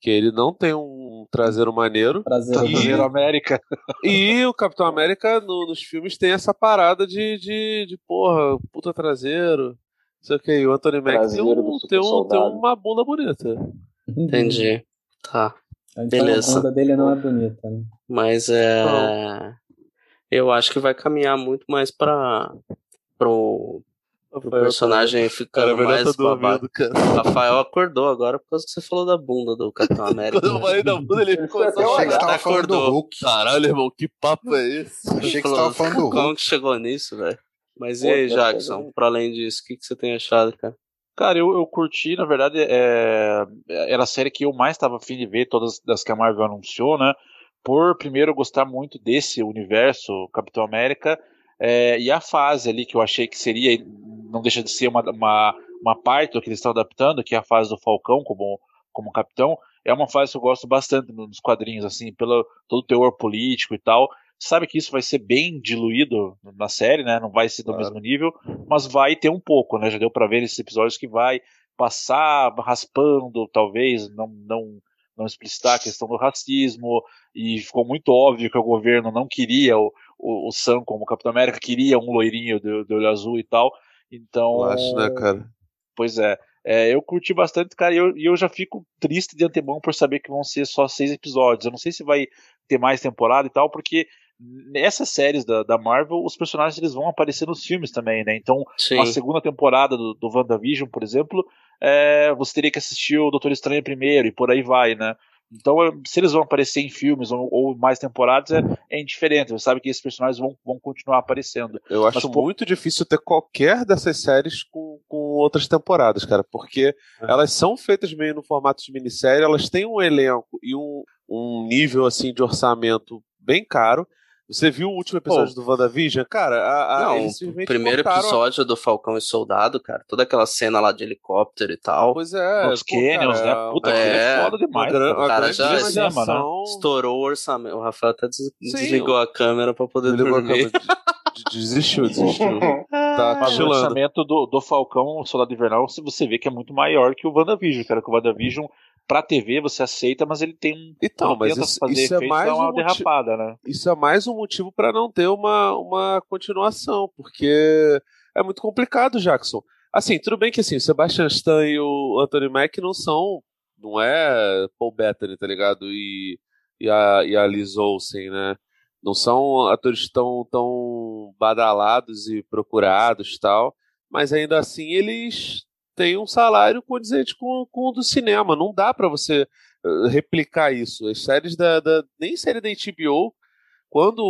Que ele não tem um traseiro maneiro. Prazer. E- América. E o Capitão América no- nos filmes tem essa parada de, de, de porra, puta traseiro. Não sei o que. E o Anthony Mack tem, Traseiro um, tem, um, tem uma bunda bonita. Entendi. Tá. Então, Beleza. A bunda dele não é bonita, né? Mas é. Eu acho que vai caminhar muito mais para pro, O personagem ficando Cara, melhor mais tá babaca. dormindo, cara. Rafael acordou agora por causa que você falou da bunda do Capitão América. Quando eu falei da bunda, ele ficou Eu achei que você tava falando do acordou. Hulk. Caralho, irmão, que papo é esse? Achei que você tava falando do Hulk. Como que chegou nisso, velho? Mas e Pô, aí, tá Jackson, pra além disso, o que, que você tem achado, cara? Cara, eu, eu curti, na verdade, é, era a série que eu mais estava afim de ver, todas das que a Marvel anunciou, né? Por primeiro gostar muito desse universo Capitão América é, e a fase ali que eu achei que seria, não deixa de ser uma, uma, uma parte do que eles estão adaptando, que é a fase do Falcão como, como capitão, é uma fase que eu gosto bastante nos quadrinhos, assim, pelo todo o teor político e tal. Sabe que isso vai ser bem diluído na série, né? Não vai ser do Claro. mesmo nível, mas vai ter um pouco, né? Já deu pra ver nesses episódios que vai passar raspando, talvez, não, não, não explicitar a questão do racismo, e ficou muito óbvio que o governo não queria o, o, o Sam como Capitão América, queria um loirinho de, de olho azul e tal. Então, Eu acho, né, cara? Pois é. É, eu curti bastante, cara, e eu, e eu já fico triste de antemão por saber que vão ser só seis episódios. Eu não sei se vai ter mais temporada e tal, porque nessas séries da, da Marvel, os personagens eles vão aparecer nos filmes também, né? Então, Sim. a segunda temporada do, do WandaVision, por exemplo, é, você teria que assistir o Doutor Estranho primeiro e por aí vai, né? Então, é, se eles vão aparecer em filmes ou, ou mais temporadas, é, é indiferente. Você sabe que esses personagens vão, vão continuar aparecendo. Eu acho Mas, pô- muito difícil ter qualquer dessas séries com, com outras temporadas, cara, porque É. elas são feitas meio no formato de minissérie, elas têm um elenco e um, um nível assim de orçamento bem caro. Você viu o último episódio do WandaVision? Cara, a, a, Não, eles o primeiro a- episódio do Falcão e Soldado, cara, toda aquela cena lá de helicóptero e tal, Pois é, pô, canyons, né? Puta, é, é foda demais. gran- cara. uma cara já- imaginação. estourou o orçamento. O Rafael até des- Sim, desligou a câmera pra poder Desligou a dormir. desistiu, desistiu. Tá Mas o orçamento do, do Falcão, o Soldado Invernal, você- você vê que é muito maior que o WandaVision, cara. Que o WandaVision, pra TV, você aceita, mas ele tem um. Então, mas isso, fazer isso é efeito, mais uma um motivo, derrapada, né? isso é mais um motivo para não ter uma, uma continuação, porque é muito complicado, Jackson. Assim, tudo bem que assim, o Sebastian Stan e o Anthony Mack não são, não é Paul Bettany, tá ligado? E, e, a, e a Liz Olsen, né? Não são atores tão, tão badalados e procurados tal, mas ainda assim eles têm um salário condizente com, com o do cinema. Não dá para você eh, replicar isso. As séries da, da nem série da HBO quando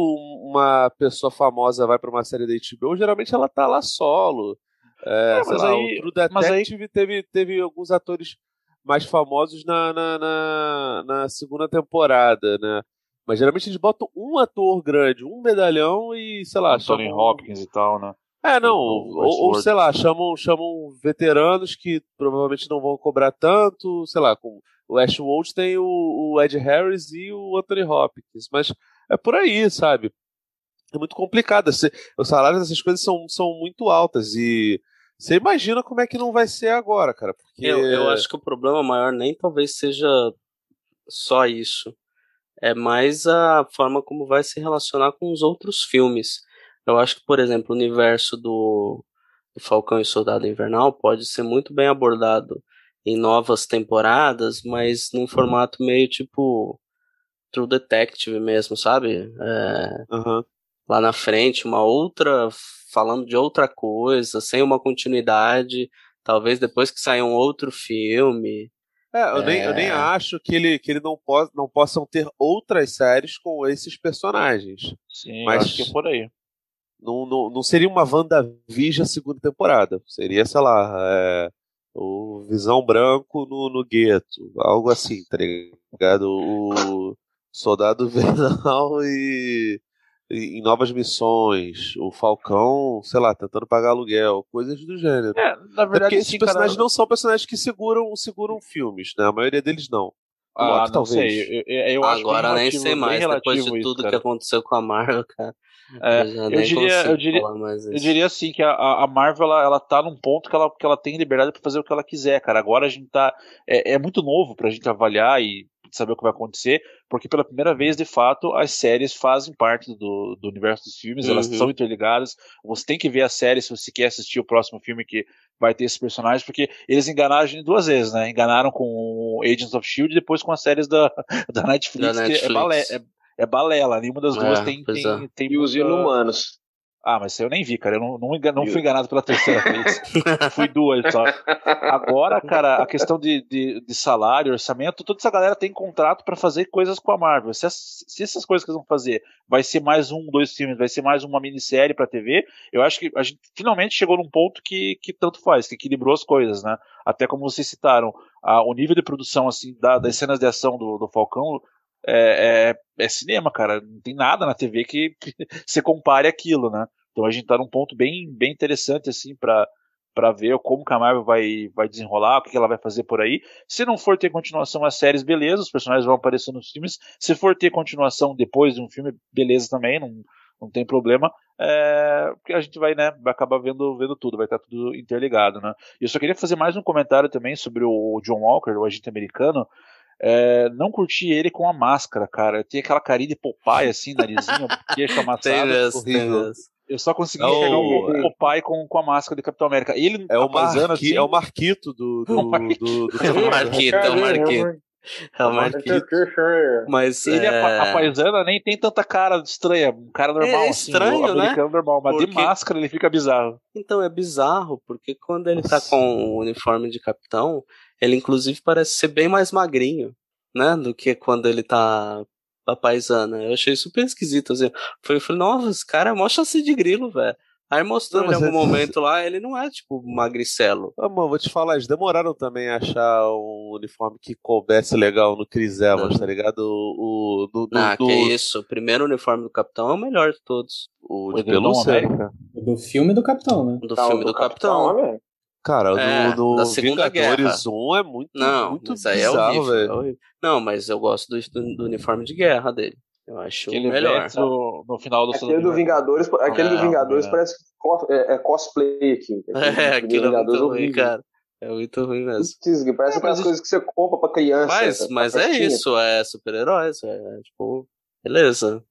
uma pessoa famosa vai para uma série da HBO, geralmente ela tá lá solo. É, É, mas lá, aí- o True mas aí- Detective teve, teve alguns atores mais famosos na, na, na, na segunda temporada, né? Mas geralmente eles botam um ator grande, um medalhão e, sei lá, Anthony chamam- Hopkins e tal, né? É, não, ou, ou sei lá, chamam, chamam veteranos que provavelmente não vão cobrar tanto, sei lá, com o Ashwood tem o, o Ed Harris e o Anthony Hopkins, mas é por aí, sabe? É muito complicado, os salários dessas coisas são, são muito altas e você imagina como é que não vai ser agora, cara, porque... Eu, eu acho que o problema maior nem talvez seja só isso. É mais a forma como vai se relacionar com os outros filmes. Eu acho que, por exemplo, o universo do, do Falcão e Soldado Invernal pode ser muito bem abordado em novas temporadas, mas num formato meio tipo True Detective mesmo, sabe? É, Aham. lá na frente, uma outra, falando de outra coisa, sem uma continuidade, talvez depois que sair um outro filme. É, eu, Nem, eu nem É. acho que ele, que ele não, po não possam ter outras séries com esses personagens. Sim, Mas- acho que é por aí. Não, não, não seria uma WandaVision segunda temporada. Seria, sei lá, é, o Visão Branco no, no gueto. Algo assim, tá ligado? O Soldado Invernal e, e em novas missões. O Falcão, sei lá, tentando pagar aluguel. Coisas do gênero. É, na É porque verdade, esses sim, cara, personagens não são personagens que seguram, seguram filmes, né? A maioria deles não. Ah, Loki, não talvez. sei. Eu, eu- eu acho que é Agora nem relativo- sei mais, depois de isso, tudo que cara. aconteceu com a Marvel, cara. É, eu nem diria- eu diria- Eu diria assim que a, a Marvel ela, ela tá num ponto que ela, que ela tem liberdade para fazer o que ela quiser, cara. Agora a gente tá. É, é muito novo pra gente avaliar e saber o que vai acontecer, porque pela primeira vez, de fato, as séries fazem parte do, do universo dos filmes, elas Uhum. são interligadas. Você tem que ver a série se você quer assistir o próximo filme que vai ter esses personagens, porque eles enganaram a gente duas vezes, né? Enganaram com o Agents of Shield e depois com as séries da, da Netflix, Da que é, Netflix. balé, é, é balela. Nenhuma das duas É, tem, tem, é. tem E os inumanos. Ah, mas isso eu nem vi, cara. Eu não, não, não fui enganado pela terceira vez. fui duas só. Agora, cara, a questão de, de, de, salário, orçamento, toda essa galera tem contrato para fazer coisas com a Marvel. Se, as, se, essas coisas que eles vão fazer vai ser mais um, dois filmes, vai ser mais uma minissérie pra TV, eu acho que a gente finalmente chegou num ponto que, que tanto faz, que equilibrou as coisas, né? Até como vocês citaram, a, o nível de produção assim da, das cenas de ação do, do Falcão é, é, é, cinema, cara. Não tem nada na TV que, se compare aquilo, né? Então a gente tá num ponto bem, bem interessante, assim, para para ver como que a Marvel vai, vai desenrolar, o que ela vai fazer por aí. Se não for ter continuação as séries, beleza, os personagens vão aparecer nos filmes. Se for ter continuação depois de um filme, beleza também, não, não tem problema. É, porque a gente vai, né, vai acabar vendo, vendo tudo, vai estar tudo interligado, né. Eu só queria fazer mais um comentário também sobre o John Walker, o agente americano, é, não curti ele com a máscara, cara. Tem aquela carinha de Popeye, assim, narizinho, queixo amassado. horrível. Eu só consegui é enxergar o, o Popeye com, com a máscara de Capitão América. Ele, é, o Marqui, assim, é o Marquito do. do, do, do, do é o Marquito, é o Marquito. É o Marquito. Mas ele, é... a, paisana, nem tem tanta cara estranha. Um cara normal, é estranho, assim, né? normal. Mas porque... de máscara ele fica bizarro. Então, é bizarro, porque quando ele tá Nossa. tá com o uniforme de capitão, ele inclusive parece ser bem mais magrinho, né? Do que quando ele tá a paisana. Eu achei super esquisito, assim. Foi, eu falei, nossa, esse cara é mó chassi de grilo, velho. Aí mostrou em algum é... momento lá, ele não é tipo magricelo. Ah, mano, vou te falar, eles demoraram também a achar um uniforme que coubesse legal no Chris Evans, tá ligado? O, o do, ah, do... que isso. O primeiro uniforme do Capitão é o melhor de todos. O de pelúcia? Do filme do Capitão, né? Do filme do, do Capitão. Capitão Cara, é, do, do Vingadores Guerra. 1 é muito, não, muito mas aí bizarro, é horrível, velho. Não, mas eu gosto do, do, do, uniforme de guerra dele. Eu acho aquele melhor. No, no final do Aquele do Vingadores, aquele do Vingadores parece é, é, cosplay aqui. É, aquilo é muito ruim, cara. É muito ruim mesmo. Parece aquelas coisas que você compra pra criança. Mas, mas é isso, é super-heróis. É, tipo, beleza.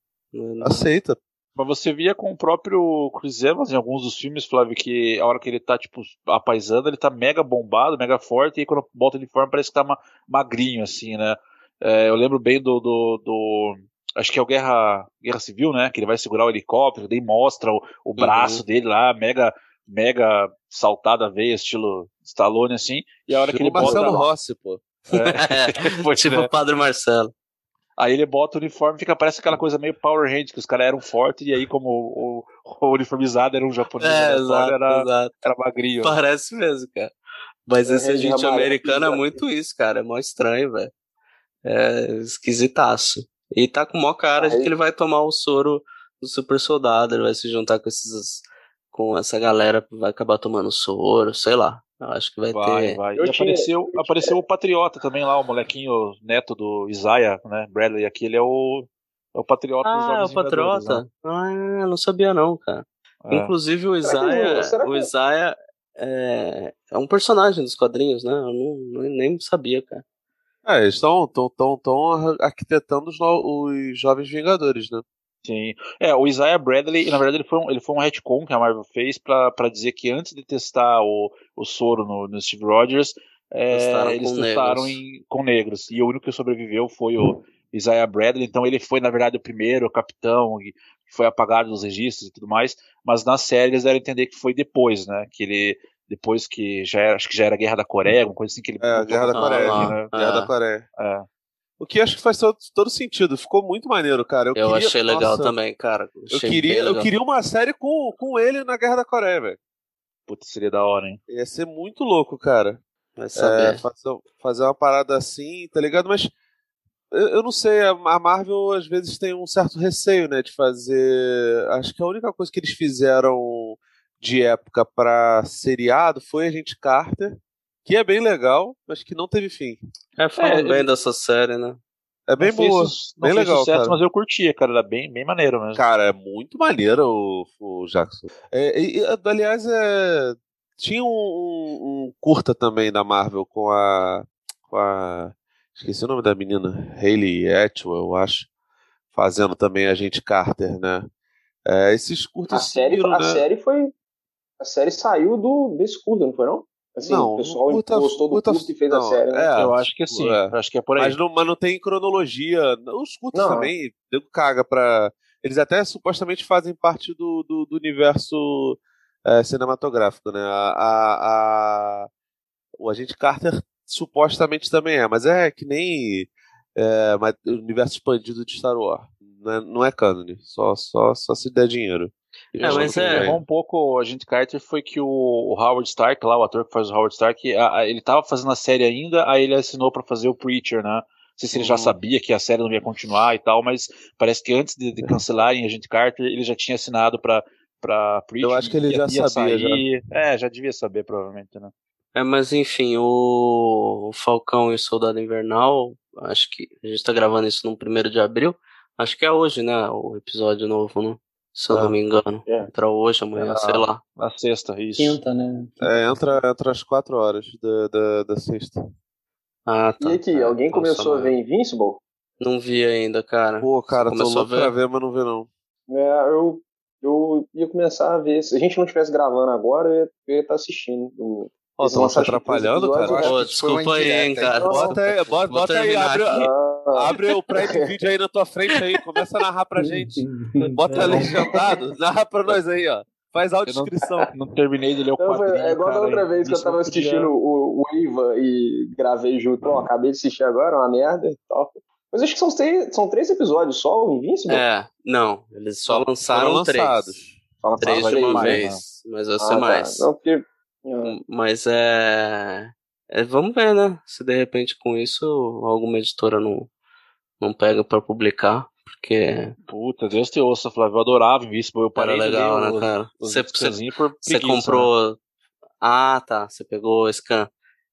Aceita. Mas você via com o próprio Chris Evans em alguns dos filmes, Flávio, que a hora que ele tá, tipo, apaisando, ele tá mega bombado, mega forte, e aí quando bota ele forma parece que tá ma magrinho, assim, né? É, eu lembro bem do, do, do, Acho que é o Guerra, Guerra Civil, né? Que ele vai segurar o helicóptero, daí mostra o, o braço uhum. dele lá, mega, mega saltada veia, estilo Stallone, assim. E a hora tipo que ele Marcelo bota. Rossi, pô. É, é tipo o Padre Marcelo. Aí ele bota o uniforme fica parece aquela coisa meio Power Rangers, que os caras eram fortes e aí como o, o, o uniformizado era um japonês, é, exato, era, exato. era magrinho. Parece mesmo, cara. Mas é, esse agente americano é muito isso, cara. É mó estranho, velho. É esquisitaço. E tá com mó cara de que ele vai tomar o soro do super soldado, ele vai se juntar com esses. com essa galera, vai acabar tomando soro, sei lá. Acho que vai, vai ter. Vai. E apareceu, apareceu o Patriota também lá, o molequinho neto do Isaiah, né? Bradley, aqui ele é o. É o Patriota ah, dos Jogos é o Patriota? Né? Ah, não sabia não, cara. É. Inclusive o Isaiah. O Isaiah é, é um personagem dos quadrinhos, né? Eu não, nem sabia, cara. É, eles estão tão, tão, tão arquitetando os, no, os Jovens Vingadores, né? Sim. É, o Isaiah Bradley, na verdade, ele foi um, ele foi um retcon que a Marvel fez para dizer que antes de testar o, o soro no, no Steve Rogers, é, eles testaram em, com negros. E o único que sobreviveu foi o Isaiah Bradley. Então ele foi, na verdade, o primeiro o capitão que foi apagado dos registros e tudo mais. Mas na série eles deram a entender que foi depois, né? Que ele. Depois que já era, acho que já era a Guerra da Coreia, alguma coisa assim que ele. É, a Guerra da Coreia. Ah, né? Guerra da Coreia. É. O que acho que faz todo, todo sentido. Ficou muito maneiro, cara. Eu, eu queria, achei legal nossa, também, cara. eu queria, eu queria uma série com, com ele na Guerra da Coreia, velho. Putz, seria da hora, hein? Ia ser muito louco, cara. Vai saber. É, fazer, fazer uma parada assim, tá ligado? Mas eu, eu, não sei, a Marvel às vezes tem um certo receio, né, de fazer. Acho que a única coisa que eles fizeram de época pra seriado foi a gente Carter que é bem legal, mas que não teve fim. É, falam é, bem ele... dessa série, né? É bem não boa, fez, bem legal, sucesso, cara. mas eu curtia, cara, era bem, bem maneiro mesmo. Cara, é muito maneiro o, o Jackson. É, e, aliás, é, tinha um, um, curta também da Marvel com a, com a esqueci o nome da menina, Hayley Atwell, eu acho, fazendo também a gente Carter, né? É, esses curtas a série, seguiram, a né? série foi a série saiu do desse curta, não foi não? Assim, não, o pessoal puta, gostou do puta, curto e fez não, a série. Né? É, eu acho que sim. É. Acho que é por aí. Mas não, mas não tem cronologia. Os curtos também, nego caga pra. eles até supostamente fazem parte do, do, do universo é, cinematográfico, né? A, a, a, o agente Carter supostamente também é, mas é que nem é, o universo expandido de Star Wars. Não é, não é canon, só, só, só se der dinheiro. É, mas é. Um pouco, a gente Carter foi que o, o, Howard Stark, lá, o ator que faz o Howard Stark, a, a, ele tava fazendo a série ainda, aí ele assinou para fazer o Preacher, né? Não sei se ele já uhum. sabia que a série não ia continuar e tal, mas parece que antes de, de cancelarem a gente Carter, ele já tinha assinado para para Preacher. Eu acho que ele já sabia. Sair. Já. É, já devia saber, provavelmente, né? É, mas enfim, o, o Falcão e o Soldado Invernal, acho que a gente tá gravando isso no primeiro de abril. Acho que é hoje, né? O episódio novo, né? Se eu não me engano. É. Entra hoje, amanhã, é, sei lá. Na sexta, isso. Quinta, né? É, entra, entra às quatro horas da, da, da sexta. Ah, tá. E aqui, é, alguém começou a ver Invincible? Não vi ainda, cara. Pô, cara, tô louco ver? pra ver, mas não vi não. É, eu, eu ia começar a ver. Se a gente não estivesse gravando agora, eu ia, eu ia estar assistindo. O, Ó, oh, tá atrapalhando, cara? Pô, desculpa aí, hein, cara. Bota aí, bota, bota aí, abre, ah. abre o Prime Video aí na tua frente aí, começa a narrar pra gente. Bota legendado, narra pra nós aí, ó. Faz audiodescrição. Não, não terminei de ler o quadrinho, É igual cara, da outra vez que eu tava assistindo o, o Iva e gravei junto. Ó, acabei de assistir agora, uma merda e tal. Mas acho que são três, são três episódios só, o Invincible? É, não. Eles só lançaram três. Três de uma vez, mas vai ser ah, mais. Tá. Não, porque mas é... é... Vamos ver, né? Se de repente com isso alguma editora não, não pega para publicar. Porque. Puta, Deus te ouça, Flávio. Eu adorava isso. Eu parei Era legal, né, cara? Você, você comprou. Né? Ah, tá. Você pegou o scan.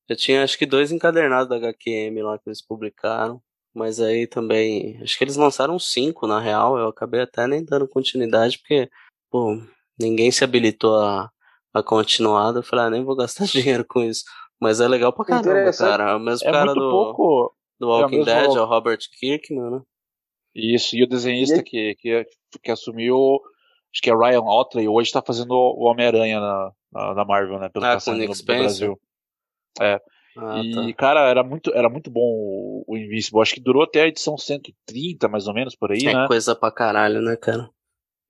Eu tinha acho que dois encadernados da HQM lá que eles publicaram. Mas aí também. Acho que eles lançaram cinco, na real. Eu acabei até nem dando continuidade, porque, pô, ninguém se habilitou a, a continuada, eu falei, ah, nem vou gastar dinheiro com isso. Mas é legal pra caramba, cara. É o mesmo é cara do, pouco... do Walking é Dead, é o Robert Kirkman, né? Isso, e o desenhista e... Que, que, que assumiu, acho que é Ryan Otley, hoje tá fazendo o Homem-Aranha na, na, na, Marvel, né? Pelo ah, com no, Spencer. Brasil. É. Ah, e, tá. cara, era muito, era muito bom o, o Invincible. Acho que durou até a edição 130, mais ou menos, por aí, é né? coisa pra caralho, né, cara?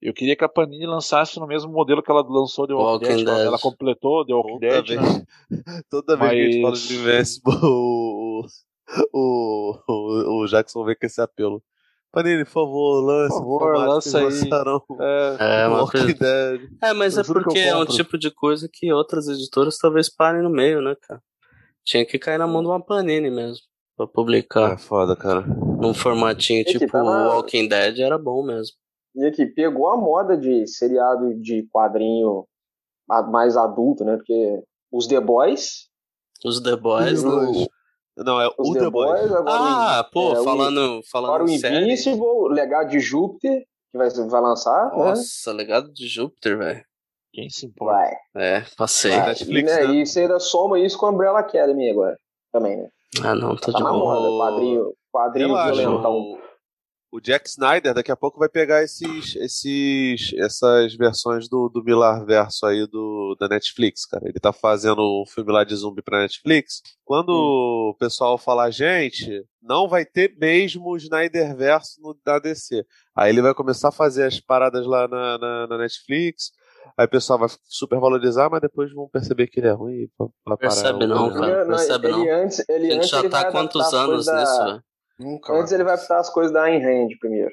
Eu queria que a Panini lançasse no mesmo modelo que ela lançou de Walking, Walking Dead. Dead. Ela completou The Walking Toda Dead. Vez, né? Toda vez Mas... que a gente fala de Invincible, o, o, o, o Jackson vem com esse apelo. Panini, por favor, lance. Por favor, lança aí. É, é, Walking Dead. É, mas é porque é um tipo de coisa que outras editoras talvez parem no meio, né, cara? Tinha que cair na mão de uma Panini mesmo. Pra publicar. É foda, cara. Num formatinho tipo tá na... Walking Dead era bom mesmo. E aqui, pegou a moda de seriado de quadrinho mais adulto, né? Porque os The Boys. Os The Boys, não. Não, é os o The, The Boys. Boys ah, pô, é, falando, falando Agora o Invincible, o Legado de Júpiter, que vai, vai lançar. Né? Nossa, né? Legado de Júpiter, velho. Quem se importa? Vai. É, passei. Vai. Netflix, e, né, né? e você ainda soma isso com a Umbrella Academy agora. Também, né? Ah, não, tá, tá de na boa. moda, quadrinho, quadrinho violentão o Jack Snyder daqui a pouco vai pegar esses, esses, essas versões do, do Milar Verso aí do, da Netflix, cara. Ele tá fazendo um filme lá de zumbi pra Netflix. Quando hum. o pessoal falar, gente, não vai ter mesmo o Snyder Verso no, da DC. Aí ele vai começar a fazer as paradas lá na, na, na Netflix. Aí o pessoal vai super valorizar, mas depois vão perceber que ele é ruim. Pra, pra Percebe não, cara. Percebe ele não. Antes, ele a gente antes já tá há quantos anos da... nisso, velho? Nunca Antes ele vai botar as coisas da Ayn Rand primeiro.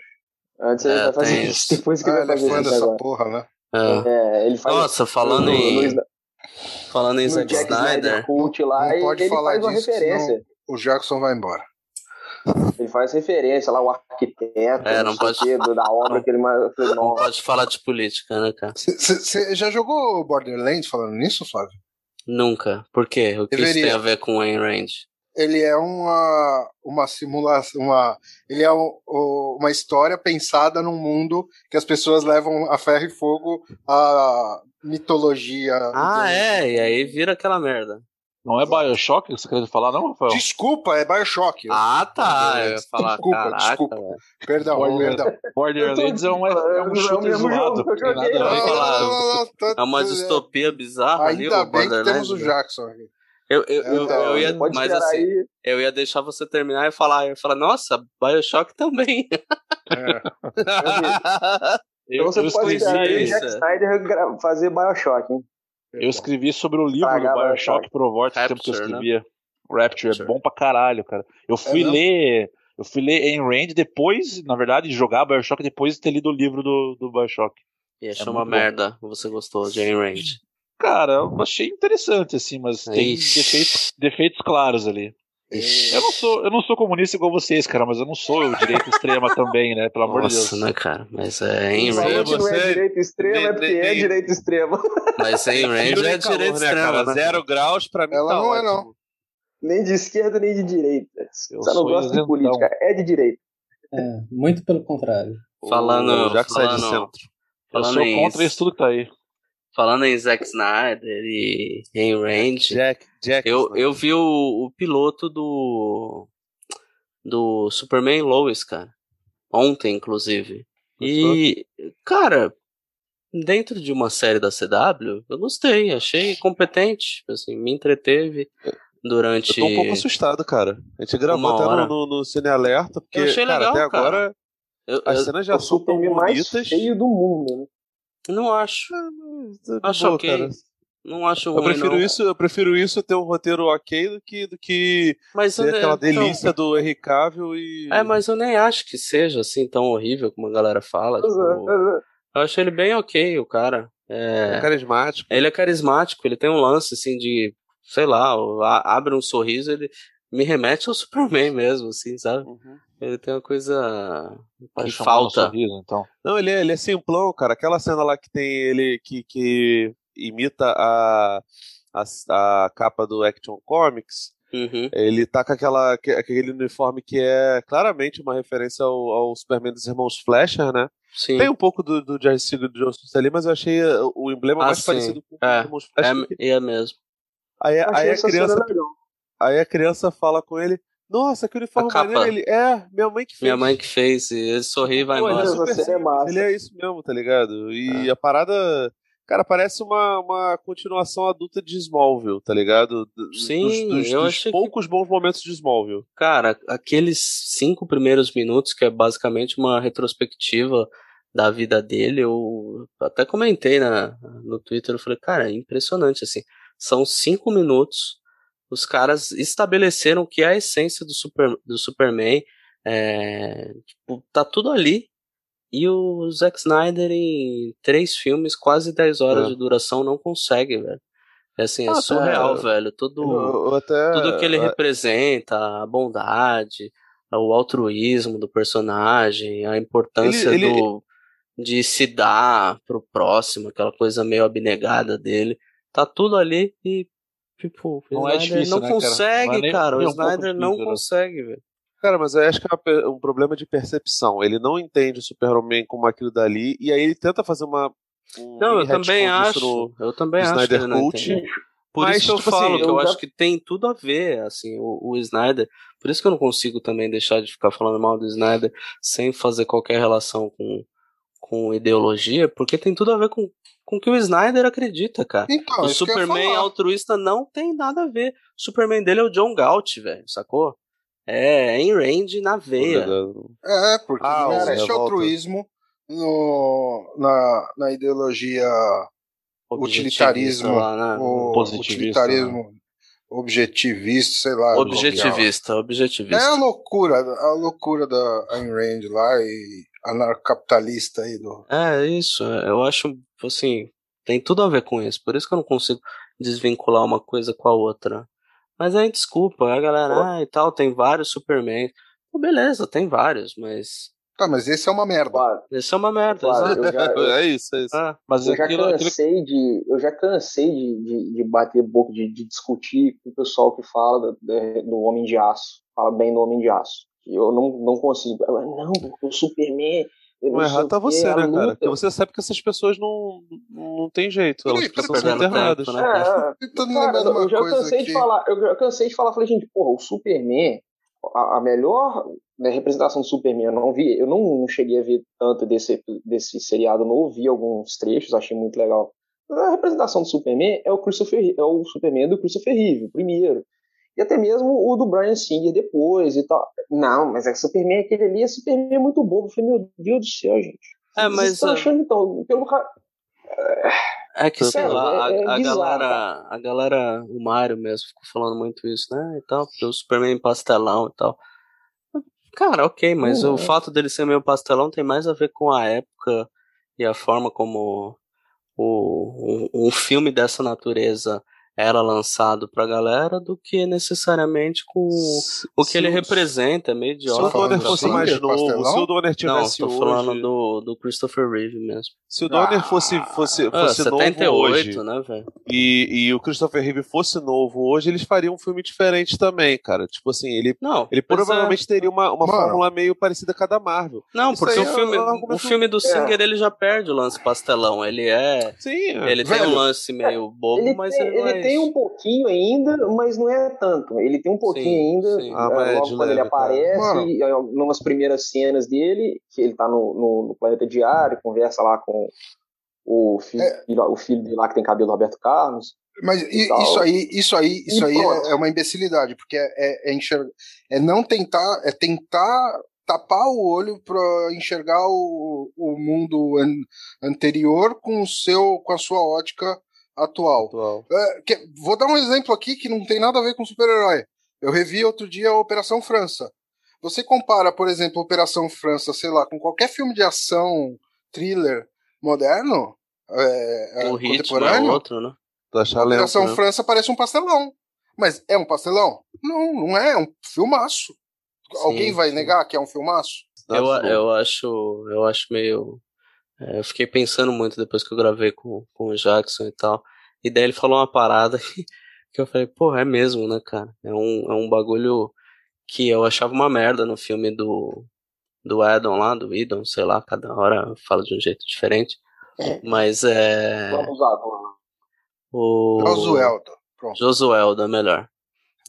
Antes ele é, vai fazer isso, depois que ah, ele vai fazer é isso. Dessa porra, né? É. é. ele faz Nossa, falando em. No, falando em Zack Snyder. Cult lá, não pode ele falar faz uma disso, referência. O Jackson vai embora. Ele faz referência lá, o arquiteto, é, não pode... Quê, da obra que ele mais. Não pode falar de política, né, cara? Você já jogou Borderlands falando nisso, Flávio? Nunca. Por quê? O que Deveria. isso tem a ver com Ayn Rand? Ele é uma, uma simulação, uma, ele é um, uma história pensada num mundo que as pessoas levam a ferro e fogo a mitologia. Ah, é, e aí vira aquela merda. Não é Bioshock que você queria falar, não, Rafael? Desculpa, é Bioshock. Ah, tá. Eu ia falar, desculpa, caraca, desculpa. Véio. Perdão, Border, perdão. Borderlands é um, é um shooter zoado. É uma distopia bizarra Ainda ali, bem que temos o Jackson aqui. Eu, eu, eu, então, eu ia, mas assim, aí. eu ia deixar você terminar e falar, eu ia falar, nossa, Bioshock também. Então você pode esperar aí o Jack Snyder fazer Bioshock, hein? Eu escrevi sobre o livro Estragar do Bioshock pro Vortex, tempo que eu Rapture, né? escrevia. Rapture, é Rapture. bom pra caralho, cara. Eu fui mesmo? ler. Eu fui ler Ayn Rand depois, na verdade, de jogar Bioshock depois de ter lido o livro do, do Bioshock. E achou É uma bom. merda. Você gostou de Ayn Rand. Cara, eu achei interessante, assim, mas tem Ixi. defeitos, defeitos claros ali. Eu não, sou, eu não sou comunista igual vocês, cara, mas eu não sou o direita extrema também, né? Pelo amor de Nossa, Deus. né, cara? Mas é Ayn Falou Rand. que não é você- direita extrema, é porque é direita extrema. Mas Ayn Rand Tiro é calor, direita né, extrema, cara? né? Zero graus pra mim Ela tá não é, ótimo. não. Nem de esquerda, nem de direita. Eu Você não gosta de política, é de direita. É, muito pelo contrário. Falando, O Jack sai de falando, centro. Eu falando sou em, contra isso tudo que tá aí. Falando em Zack Snyder e Ayn Rand, Jack, Jack. eu, eu vi o, o piloto do do Superman Lois, cara. Ontem, inclusive. E, cara, dentro de uma série da CW, eu gostei, achei competente, assim, me entreteve Eu durante tô um pouco assustado, cara. A gente gravou até hora. no, no, no Cine Alerta, porque, Eu achei cara, legal, até cara. agora eu, as eu cenas já o são tão Superman mais bonitas. feio do mundo, né? Não acho, de acho boa, ok. cara. não acho Eu ruim, prefiro não. isso, eu prefiro isso ter um roteiro ok do que, do que Mas ter eu, aquela então, delícia do Henry Cavill e. É, mas eu nem acho que seja assim tão horrível como a galera fala. É, tipo, é. eu acho ele bem ok, o cara. é É, carismático. ele é carismático, ele tem um lance assim de, sei lá, abre um sorriso, ele me remete ao Superman mesmo, assim, sabe? Uhum. Ele tem uma coisa que falta. sorriso, então. Não, ele é, ele é simplão, cara. Aquela cena lá que tem ele que, que imita a, a, a capa do Action Comics. Uhum. Ele tá com aquela, que- aquele uniforme que é claramente uma referência ao, ao Superman dos irmãos Fleischer, né? Sim. Tem um pouco do, do Jerry Siegel e do Suster ali, mas eu achei uh, o emblema Ah, mais sim. parecido com É, os irmãos Fleischer. que- É, é mesmo. Aí, aí, a criança, aí a criança fala com ele: Nossa, que uniforme maneiro. Ele é, minha mãe que fez. Minha mãe que fez, e ele sorri e vai Pô, ele é embora. super é massa. Ele é isso mesmo, tá ligado? E É. a parada. Cara, parece uma, uma continuação adulta de Smallville, tá ligado? D- Sim, dos, dos- eu dos achei que- poucos bons momentos de Smallville. Cara, aqueles cinco primeiros minutos, que é basicamente uma retrospectiva da vida dele, eu até comentei na, no Twitter, eu falei, cara, é impressionante, assim, são cinco minutos, os caras estabeleceram o que é a essência do, super, do Superman, é, tipo, tá tudo ali, e o Zack Snyder em três filmes, quase 10 horas É. de duração, não consegue, velho. É assim, é Ah, tá. surreal, velho, todo Eu, eu até. tudo que ele é, representa, a bondade, o altruísmo do personagem, a importância Ele- ele- do de se dar pro próximo, aquela coisa meio abnegada dele, tá tudo ali e tipo, o Não é Snyder difícil, não né, cara? consegue, é nem- cara, o um Snyder não né? consegue, velho. Cara, mas eu acho que é um problema de percepção. Ele não entende o Superman como aquilo dali, e aí ele tenta fazer uma. Um Não, eu também acho, no- eu também acho Snyder não Cult. Por Mas, isso que eu tipo falo assim, que eu, eu já- acho que tem tudo a ver, assim, o, o Snyder. Por isso que eu não consigo também deixar de ficar falando mal do Snyder sem fazer qualquer relação com, com ideologia, porque tem tudo a ver com, com o que o Snyder acredita, cara. Então, o Superman altruísta não tem nada a ver. O Superman dele é o John Galt, velho, sacou? É, em range na veia. É, porque Ah, existe altruísmo no, na, na ideologia utilitarismo, lá, né? o Positivista, utilitarismo objetivista, sei lá. Objetivista, É objetivista. a loucura, a loucura da Ayn Rand lá e anarcocapitalista aí do. É, isso. Eu acho, assim, tem tudo a ver com isso. Por isso que eu não consigo desvincular uma coisa com a outra. Mas aí, desculpa, a galera, ah, e tal, tem vários Superman. Pô, beleza, tem vários, mas. Tá, mas esse é uma merda. Claro, Isso é uma merda, claro. Eu já, eu, é isso, é isso. Ah, Mas eu já aquilo, aquilo cansei de. Eu já cansei de, de, de bater boca, de, de discutir com o pessoal que fala do- do Homem de Aço. Fala bem do Homem de Aço. Eu não, não consigo. Eu, Não, porque o Superman. O não errado tá você, a né, cara? luta- Porque você sabe que essas pessoas não, não tem jeito. Elas precisam ser internadas. né? É, é. Cara, eu já cansei de falar, eu já cansei de falar, falei, gente, porra, o Superman, a, a melhor né, representação do Superman, eu não vi, eu não, não cheguei a ver tanto desse, desse seriado novo, vi alguns trechos, achei muito legal. A representação do Superman é o Christopher, é o Superman do Christopher Reeve, o primeiro. E até mesmo o do Brian Singer depois e tal. Não, mas é que Superman, aquele ali, é Superman é muito bobo. Eu falei, meu Deus do céu, gente. É, Vocês mas. estão ah, achando, então, pelo... É que, sei lá, a, é- é a bizarro, galera, a galera, o Mario mesmo ficou falando muito isso, né, e tal, porque o Superman pastelão e tal. Cara, ok, mas Uhum. o fato dele ser meio pastelão tem mais a ver com a época e a forma como o, um, um filme dessa natureza era lançado pra galera do que necessariamente com o que Se ele o- representa, é meio Se o. Donner fosse mais de novo, pastelão? se o Donner Não, tivesse tô hoje... falando do, do Christopher Reeve mesmo. Se o Donner fosse, fosse, Ah, fosse novo 78, hoje né, velho? e, e o Christopher Reeve fosse novo hoje, eles fariam um filme diferente também, cara. Tipo assim, ele, Não, ele é. provavelmente teria uma, uma Mano. fórmula meio parecida com a da Marvel. Não, Isso porque o é filme, um o filme do Singer ele já perde o lance pastelão. Ele é. Sim, é. Ele tem Velho, um lance meio bobo, Ele, mas tem, ele não ele é tem um pouquinho ainda, mas não é tanto. Ele tem um pouquinho Sim, ainda, sim. Ah, mas é, é logo quando ele leve, cara. aparece, Mano. em algumas primeiras cenas dele, que ele tá no, no, no planeta diário, conversa lá com o filho, É. o filho dele lá que tem cabelo do Roberto Carlos. Mas e isso aí, isso aí, isso aí pronto. é, é uma imbecilidade, porque é, é, é enxergar, é não tentar, é tentar tapar o olho para enxergar o, o mundo an- anterior com o seu, com a sua ótica atual. Atual. É, que- vou dar um exemplo aqui que não tem nada a ver com super-herói. Eu revi outro dia a Operação França. Você compara, por exemplo, a Operação França, sei lá, com qualquer filme de ação, thriller moderno, é, é, O ritmo é contemporâneo, outro, né? Achar lento, Operação né? França parece um pastelão. Mas é um pastelão? Não, não é, é um filmaço. Alguém vai sim. negar que é um filmaço? Eu, eu acho. Eu acho meio. É, eu fiquei pensando muito depois que eu gravei com, com o Jackson e tal. E daí ele falou uma parada que, que eu falei, pô, é mesmo, né, cara? É um, é um bagulho que eu achava uma merda no filme do. Do Adam lá, do Idon, sei lá, cada hora fala de um jeito diferente. Mas é. Vamos lá, vamos lá. O. Josueldo. Pronto. Josueldo é melhor.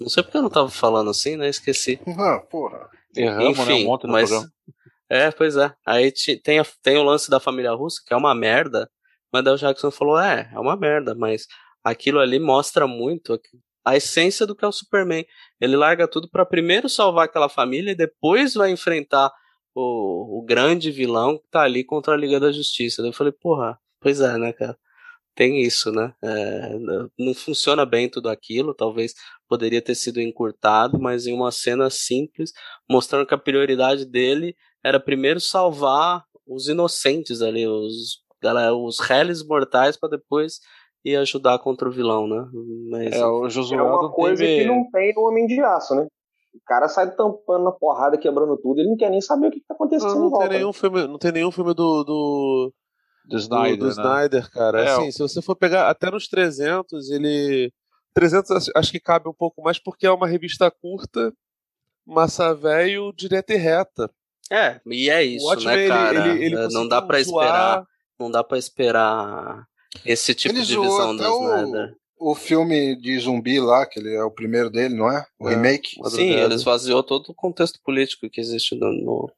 Não sei porque eu não tava falando assim, né? Esqueci. Ah, porra. Erramos, né? Um Enfim, monte no mas. programa. É, pois é. Aí tem, a- tem o lance da família russa, que é uma merda. Mas o Jackson falou: é, é uma merda, mas aquilo ali mostra muito a, essência do que é o Superman. Ele larga tudo pra primeiro salvar aquela família e depois vai enfrentar o, o grande vilão que tá ali contra a Liga da Justiça. Daí eu falei: porra, pois é, né, cara? Tem isso, né? É, não funciona bem tudo aquilo, talvez poderia ter sido encurtado, mas em uma cena simples, mostrando que a prioridade dele era primeiro salvar os inocentes ali, os galera, os réis mortais para depois ir ajudar contra o vilão, né? Mas É, o É Josualdo uma coisa teve... que não tem no Homem de Aço, né? O cara sai tampando na porrada, quebrando tudo, ele não quer nem saber o que, que tá acontecendo Não, em não volta. tem nenhum filme, não tem nenhum filme do, do, do do, Snyder, do né? Snyder, cara. É, assim, o- se você for pegar até nos 300, ele 300 acho- acho que cabe um pouco mais porque é uma revista curta, massa velho, direta e reta. É, e é isso, o Watchmen, né, ele- cara? ele, ele É, não dá pra zoar- esperar, não dá para esperar esse tipo Ele de zoou visão do o- Snyder. O filme de zumbi lá, que ele é o primeiro dele, não é? O É. remake. Sim, ele esvaziou todo o contexto político que existe no, no-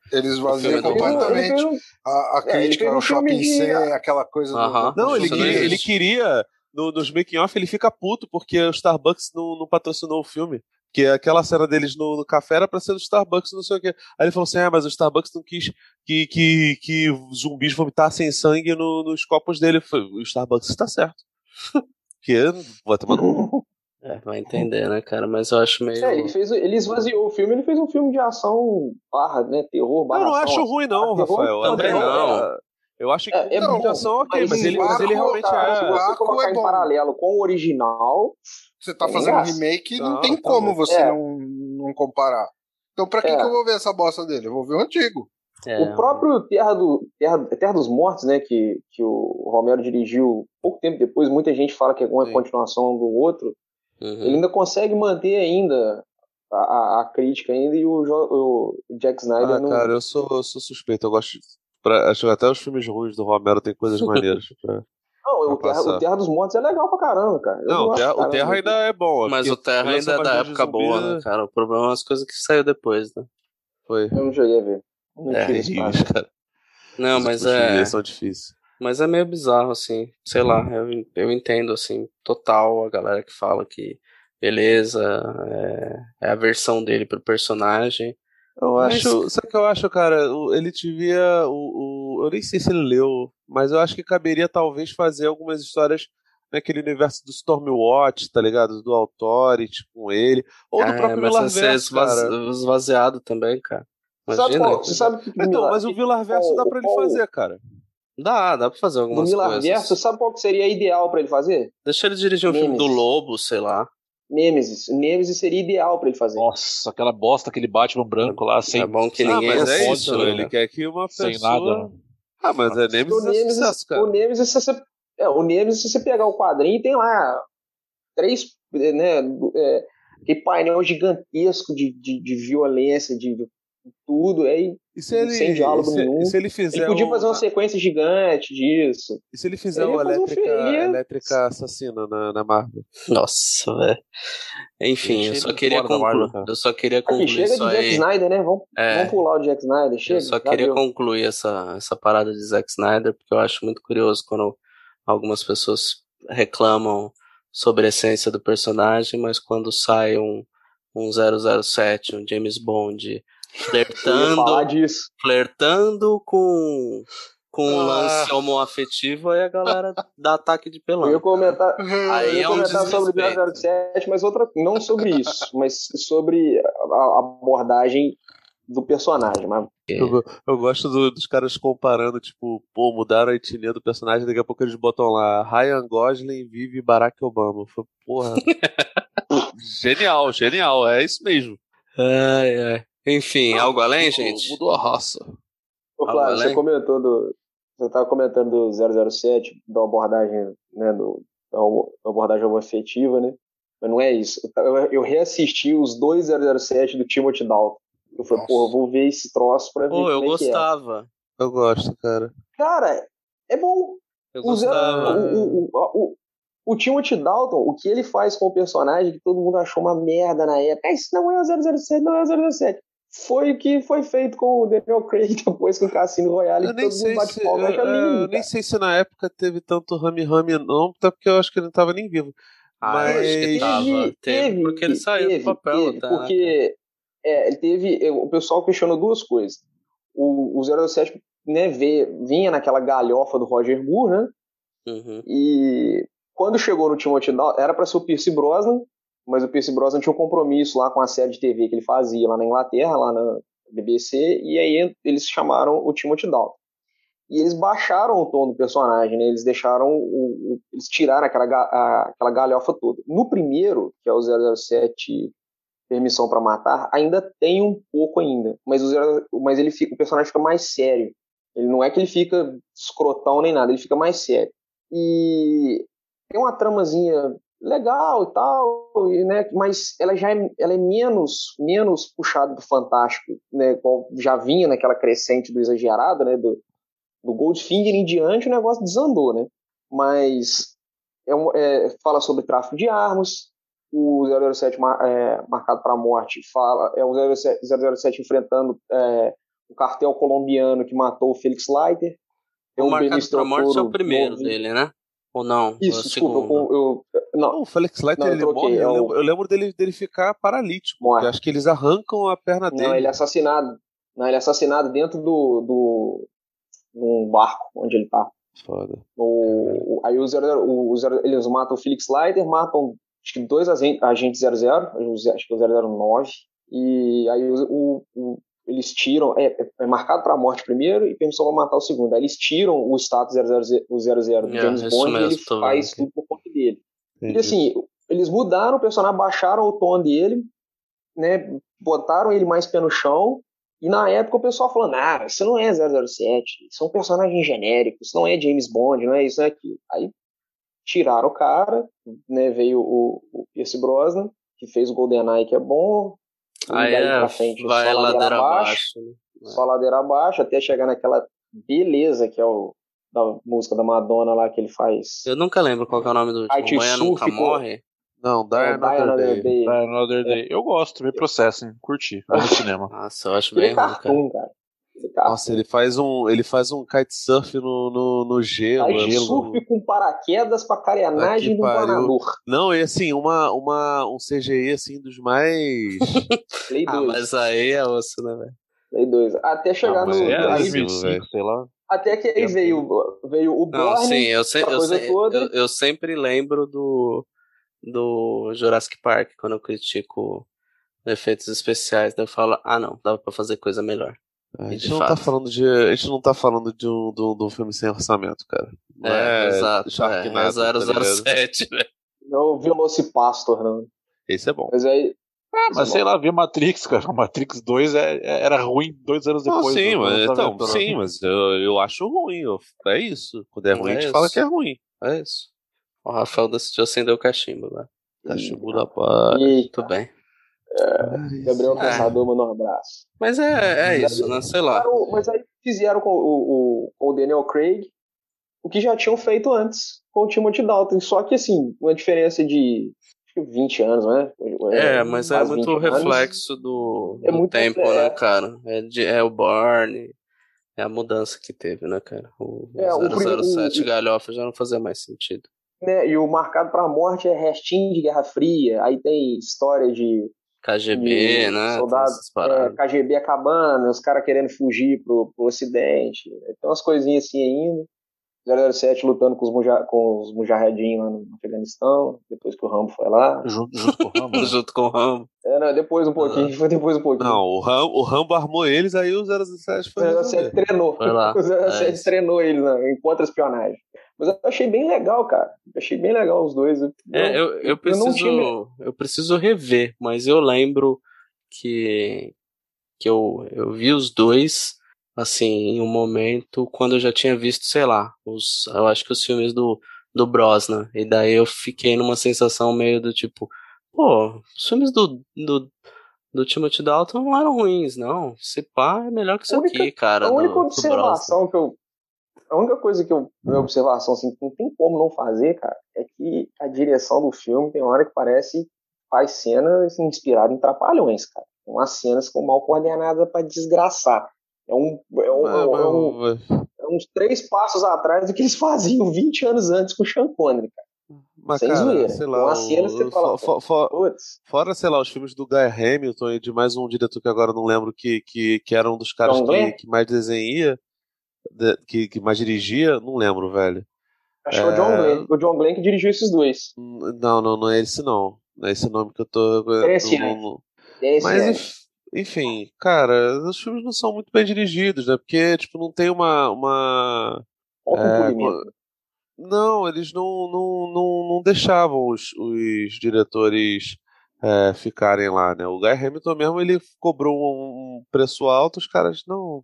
completamente Ele fez um- a, a É, ele crítica ao shopping de- C, aquela coisa do- Aham. do. Não, ele ele queria no, nos making off ele fica puto porque o Starbucks não, não patrocinou o filme. Que aquela cena deles no, no café era pra ser do Starbucks, não sei o quê. Aí ele falou assim: ah, mas o Starbucks não quis que, que, que zumbis vomitassem sangue no- nos copos dele. Eu falei, o Starbucks está certo. que vai tomar no É, vai entender, né, cara? Mas eu acho meio. É, ele, fez, ele esvaziou o filme, ele fez um filme de ação barra, né? Terror, Eu barra não ação. acho ruim, não, Ah, terror Rafael. também Até- não. Eu acho que É, é não, ok, mas, mas ele, o mas ele realmente se é. o você colocar é em paralelo com o original, Você tá É fazendo um engraçado. remake, não Não, tem tá como bom. você É. não, não comparar. Então, pra que, É. que eu vou ver essa bosta dele? Eu vou ver o antigo. É, o próprio Terra, do, Terra, Terra dos Mortos, né? Que, que o Romero dirigiu pouco tempo depois, muita gente fala que é uma Sim. continuação do outro. uhum. Ele ainda consegue manter ainda a, a- a crítica ainda e o, o Jack Snyder Ah, não. cara, eu sou, eu sou suspeito. Eu gosto. Pra, acho que até os filmes ruins do Romero tem coisas maneiras. pra- Não, o Terra, o Terra dos Mortos é legal pra caramba, cara. Eu Não, o gosto Terra, o Terra ainda é bom. Mas porque o Terra ainda é da época zumbi, boa, né, cara? O problema é as coisas que saiu depois, né? Foi. Eu não cheguei a ver. Não É. Terríveis, cara. Não, Os mas é. são difíceis. Mas é meio bizarro, assim. Sei lá, eu, eu entendo, assim, total a galera que fala que beleza, é, é a versão dele pro personagem. Eu Mas- acho. Sabe o que eu acho, cara? O- Ele devia. O, o- eu nem sei se ele leu, mas eu acho que caberia talvez fazer algumas histórias naquele universo do Stormwatch, tá ligado? Do Authority com ele. Ou do É, próprio mas ser Verso, cara. esvaziado também, cara. Sabe Imagina. qual, você sabe o que Então, mas o Villar Verso dá pra ele qual- fazer, cara. Dá, dá pra fazer algumas coisas. Verso, sabe qual que seria ideal pra ele fazer? Deixa ele dirigir um filme do. Lobo, sei lá. Nemesis. Nemesis seria ideal pra ele fazer. Nossa, aquela bosta, aquele Batman branco lá, sem. é bom que ah, ninguém mas é isso, né? ele quer que uma pessoa. Sem nada? Ah, mas é o Nemesis é Nemesis, o Nemesis, se você, é, o Nemesis, se você pegar o quadrinho, tem lá três, né, é, aquele painel gigantesco de, de, de violência, de, de tudo, aí E se ele, sem diálogo e se, nenhum. e se ele fizer ele podia um- fazer uma sequência gigante disso. E se ele fizer Ele uma fazer um elétrica, elétrica assassina na, na Marvel? Nossa, velho. Enfim, eu só queria concluir. Eu só queria Aqui, concluir chega isso de Zack aí. Snyder, né? Vamos, É, vamos pular o Jack Snyder, chega. eu só queria concluir essa, essa parada de Zack Snyder, porque eu acho muito curioso quando algumas pessoas reclamam sobre a essência do personagem, mas quando sai um, um 007, um James Bond flertando, flertando com, com um Ah. lance homoafetivo, aí a galera dá ataque de Eu ia pelão. comentar, Aí eu ia é um comentar sobre o 007, mas outra, não sobre isso, mas sobre a a abordagem do personagem. Mas Eu, eu gosto do- dos caras comparando, tipo, pô, mudaram a etnia do personagem, daqui a pouco eles botam lá, Ryan Gosling vive Barack Obama. Eu falei, porra. genial, genial, é isso mesmo. Ai, ai. Enfim, algo além, gente? Mudou a raça. Ô, Flávio, você comentou do. Você estava comentando do 007, da abordagem, né? Do, da abordagem homoafetiva, né? Mas não é isso. Eu, eu reassisti os dois 007 do Timothy Dalton. Eu falei, Nossa. pô, eu vou ver esse troço pra ver Pô, eu é que é. gostava. Eu gosto, cara. Cara, é bom. Eu O, zero, gostava. o, o, o, o, o Timothy Dalton, o que ele faz com o personagem que todo mundo achou uma merda na época. Ah, isso não é o 007, não é o 007. Foi o que foi feito com o Daniel Craig depois com o Cassino Royale. Eu nem todo mundo sei bate se. palma, Eu, eu lindo, nem sei se na época teve tanto Rami Rami, não, até porque eu acho que ele não tava nem vivo. Ah, eu acho que Mas- tava. Teve, porque ele saiu teve, do papel, teve, tá? Porque é, ele teve. O pessoal questionou duas coisas. O, o 007 né, veio, vinha naquela galhofa do Roger Moore, né? Uhum. E quando chegou no Timothy Dalton, era para ser o Pierce Brosnan, mas o Pierce Brosnan tinha um compromisso lá com a série de TV que ele fazia lá na Inglaterra, lá na BBC, e aí eles chamaram o Timothy Dalton. E eles baixaram o tom do personagem, né? Eles deixaram o, o- eles tiraram aquela, a- aquela galhofa toda. No primeiro, que é o 007 Permissão para Matar, ainda tem um pouco ainda, mas o, mas ele fica, o personagem fica mais sério. Ele não é que ele fica escrotão nem nada, ele fica mais sério. E tem uma tramazinha legal e tal, e, né, mas ela já é, ela é menos menos puxada do fantástico, né, já vinha naquela crescente do exagerado, né, do, do Goldfinger em diante o negócio desandou, né? Mas é um- é, fala sobre tráfico de armas, o 007 mar- é, marcado para a morte fala é o 007, 007 enfrentando é, o cartel colombiano que matou o Felix Leiter. O Marcado Benício pra Morte é o primeiro novo- dele, né? Ou não? Isso, é o desculpa, eu, eu- não, Não, o Felix Leiter Não, eu ele troquei, morre. é Eu eu lembro dele, dele ficar paralítico. Morre. acho que eles arrancam a perna dele. não, ele é assassinado. Não, ele é assassinado dentro do, do num barco onde ele tá. Foda. O, o- aí o zero, o, o zero- eles matam o Felix Leiter, matam acho que dois agen- agentes 00, o ze- acho que é o 009, e aí o, o- o- eles tiram, é, é- marcado para a morte primeiro e permissão para matar o segundo. Aí eles tiram o status 00, o 00 do É, James Bond e mesmo, ele tô vendo faz tudo por conta dele. E Entendi. assim, eles mudaram o personagem, baixaram o tom dele, né, botaram ele mais pé no chão, e na época o pessoal falando, ah, isso não é 007, isso é um personagem genérico, isso não é James Bond, não é isso, não é aquilo. Aí tiraram o cara, né, veio o, o Pierce Brosnan, que fez o GoldenEye, que é bom, e Aí é, pra frente vai só ladeira abaixo. né? só ladeira abaixo, até chegar naquela beleza que é o da música da Madonna lá que ele faz. Eu nunca lembro qual que é o nome do último. Manhã Tio Nunca ficou- Morre. Não, Die É, Another Die Another Day. Day. Die Another Day. Eu gosto, me processem, curti, vai no cinema. Nossa, eu acho bem é ruim, cara. cara. Nossa, ele faz um, ele faz um kitesurf no, no, no gelo. Faz gelo. surf com paraquedas pra carenagem do planador. Não, e assim, uma, uma, um CGI assim dos mais. Play Ah, 2. mas aí é osso, né, velho? Play 2. Até chegar Ah, mas no. é aí- assim, 2005, velho. sei lá. Até que aí veio, veio o Não, Borne. sim, eu, se- eu, coisa se- toda. eu, eu sempre lembro do, do Jurassic Park, quando eu critico efeitos especiais, daí eu falo, ah não, dava pra fazer coisa melhor. A E gente não tá falando de. A gente não tá falando de um, de um, de um filme sem orçamento, cara. Não É, exato, é, Sharknado, é tá ligado? 007, velho. Não, o Velocipastor, não. Esse é bom. Mas aí. Mas sei lá, vi Matrix, cara. Matrix 2 é, é- era ruim dois anos Não, depois. sim, do mas, então, né? sim, mas eu, eu acho ruim. eu- é isso. Quando é ruim, É a gente isso. fala que é ruim. É isso. O Rafael decidiu acender o cachimbo agora. Cachimbo da paz. E Tudo bem. Gabriel É. Caçador mandou um abraço. Mas é, é isso, né? Sei lá. Mas aí fizeram com o, o, com o Daniel Craig o que já tinham feito antes com o Timothy Dalton. Só que, assim, uma diferença de 20 anos, né? É, mas é muito 20 anos. reflexo do, É do muito tempo, refle- né, é. cara? É, de, é o Borne, é a mudança que teve, né, cara? O, É, o prim- 007 o- Galhofa já não fazia mais sentido. Né? E o Marcado pra Morte é restinho de Guerra Fria. Aí tem história de KGB, E né? soldado- essas paradas. é, KGB acabando, os caras querendo fugir pro, pro ocidente. Tem umas coisinhas assim ainda. 007 lutando com os, muja, com os mujahedin lá no Afeganistão, depois que o Rambo foi lá. Junto, junto com o Rambo. né? Junto com o Rambo. É, não, depois um Ah. pouquinho, foi depois um pouquinho. Não, o Rambo, o Rambo armou eles, aí o 007 foi. O 007 resolver. treinou. Foi lá, O 007 é treinou eles né, em contra-espionagem. Mas eu achei bem legal, cara. Eu achei bem legal os dois. Eu, É, eu, eu, não preciso, tinha- eu preciso rever, mas eu lembro que, que eu, eu vi os dois, assim, em um momento quando eu já tinha visto, sei lá, os, eu acho que os filmes do, do Brosnan, e daí eu fiquei numa sensação meio do tipo, pô, os filmes do, do, do Timothy Dalton não eram ruins, não, se pá é melhor que isso única- aqui, cara, A do, única do observação que eu. A única coisa que eu. Minha observação, assim, que não tem como não fazer, cara, é que a direção do filme tem hora que parece. faz cenas inspiradas em trapalhões, cara. Tem umas cenas com mal coordenadas pra desgraçar. É um. É, um, é um- mas- é uns três passos atrás do que eles faziam 20 anos antes com o Sean Connery, cara. mas, Sem cara, zoeira. sei lá. o- fala, Fora, sei lá, os filmes do Guy Hamilton e de mais um diretor que agora não lembro que, que, que era um dos caras que, que mais desenhia, de- que, que mais dirigia, não lembro, velho. acho que é o John É. Glenn. O John Glenn que dirigiu esses dois. Não, não, não é esse não. Não é esse nome que eu tô. eu- Diferenciante. não- não- Esse Mas é. Enfim, cara, os filmes não são muito bem dirigidos, né? Porque, tipo, não tem uma. uma... Um é, polimento. Não, eles não, não, não, não deixavam os, os diretores é, ficarem lá, né? O Guy Hamilton mesmo, ele cobrou um, preço alto, os caras não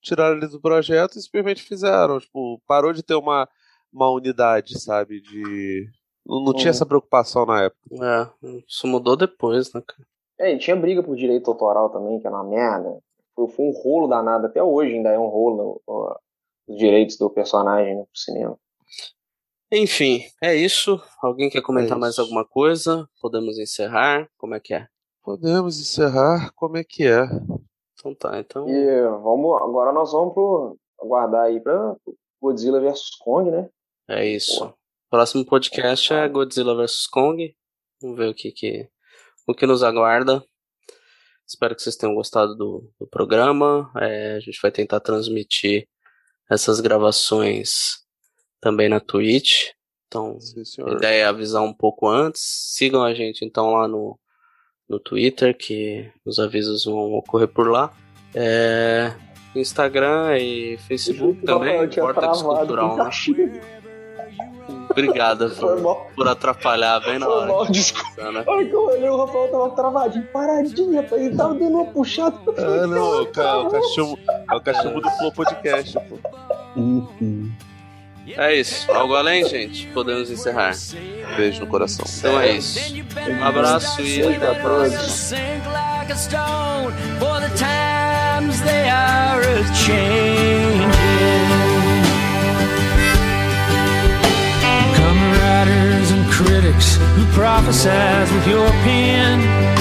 tiraram ele do projeto e simplesmente fizeram. Tipo, parou de ter uma, uma unidade, sabe? De. Não, não tinha Uhum. essa preocupação na época. É, isso mudou depois, né, cara? É, e tinha briga por direito autoral também, que era uma merda. Foi, foi um rolo danado, até hoje ainda é um rolo ó, os direitos do personagem né, pro cinema. Enfim, é isso. Alguém quer comentar É mais alguma coisa? Podemos encerrar? Como é que é? Podemos encerrar como é que é. Então tá, então. E vamos, agora nós vamos pro, aguardar aí pra Godzilla vs Kong, né? É isso. Próximo podcast é Godzilla vs Kong. Vamos ver o que, que, o que nos aguarda. Espero que vocês tenham gostado do, do programa. É, a gente vai tentar transmitir essas gravações também na Twitch. Então, Sim, a ideia é avisar um pouco antes. Sigam a gente então lá no, no Twitter, que os avisos vão ocorrer por lá. É, Instagram e Facebook também. Travado Cultural, né? Foi por, por atrapalhar bem na Foi hora. mal, desculpa. né? A hora que eu olhei, o Rafael tava travadinho, paradinho, rapaz. Ele tava dando uma puxada. Ah, não, o, ca- "Cara, o cachorro, é o cachorro do Flow Podcast, pô. Uhum. É isso. Algo além, gente? Podemos encerrar. Beijo no coração. Então é isso. Um abraço e até a próxima. Writers and critics who prophesize with your pen,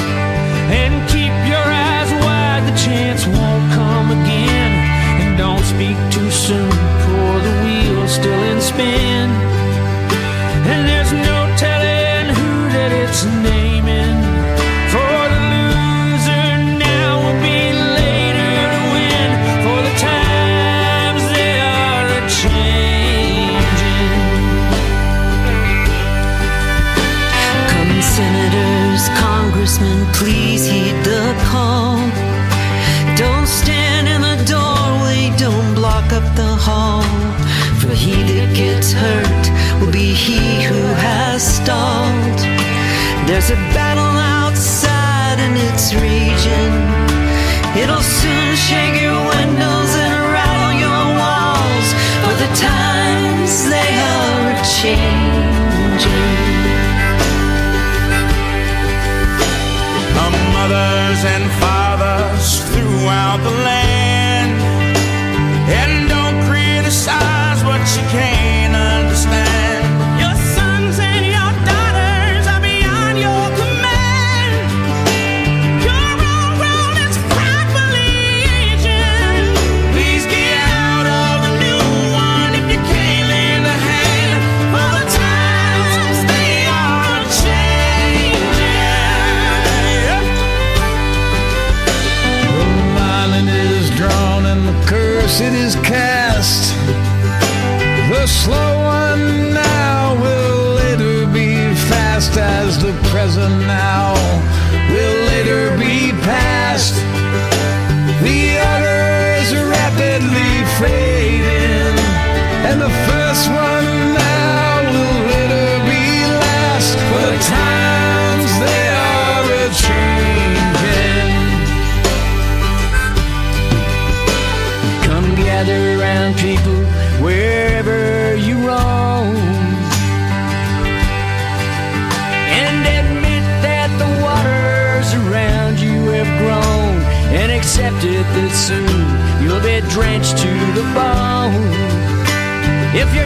There's a battle outside in its region. It'll soon shake your windows and rattle your walls. But the times they are changing. The mothers and fathers throughout the land slow If you're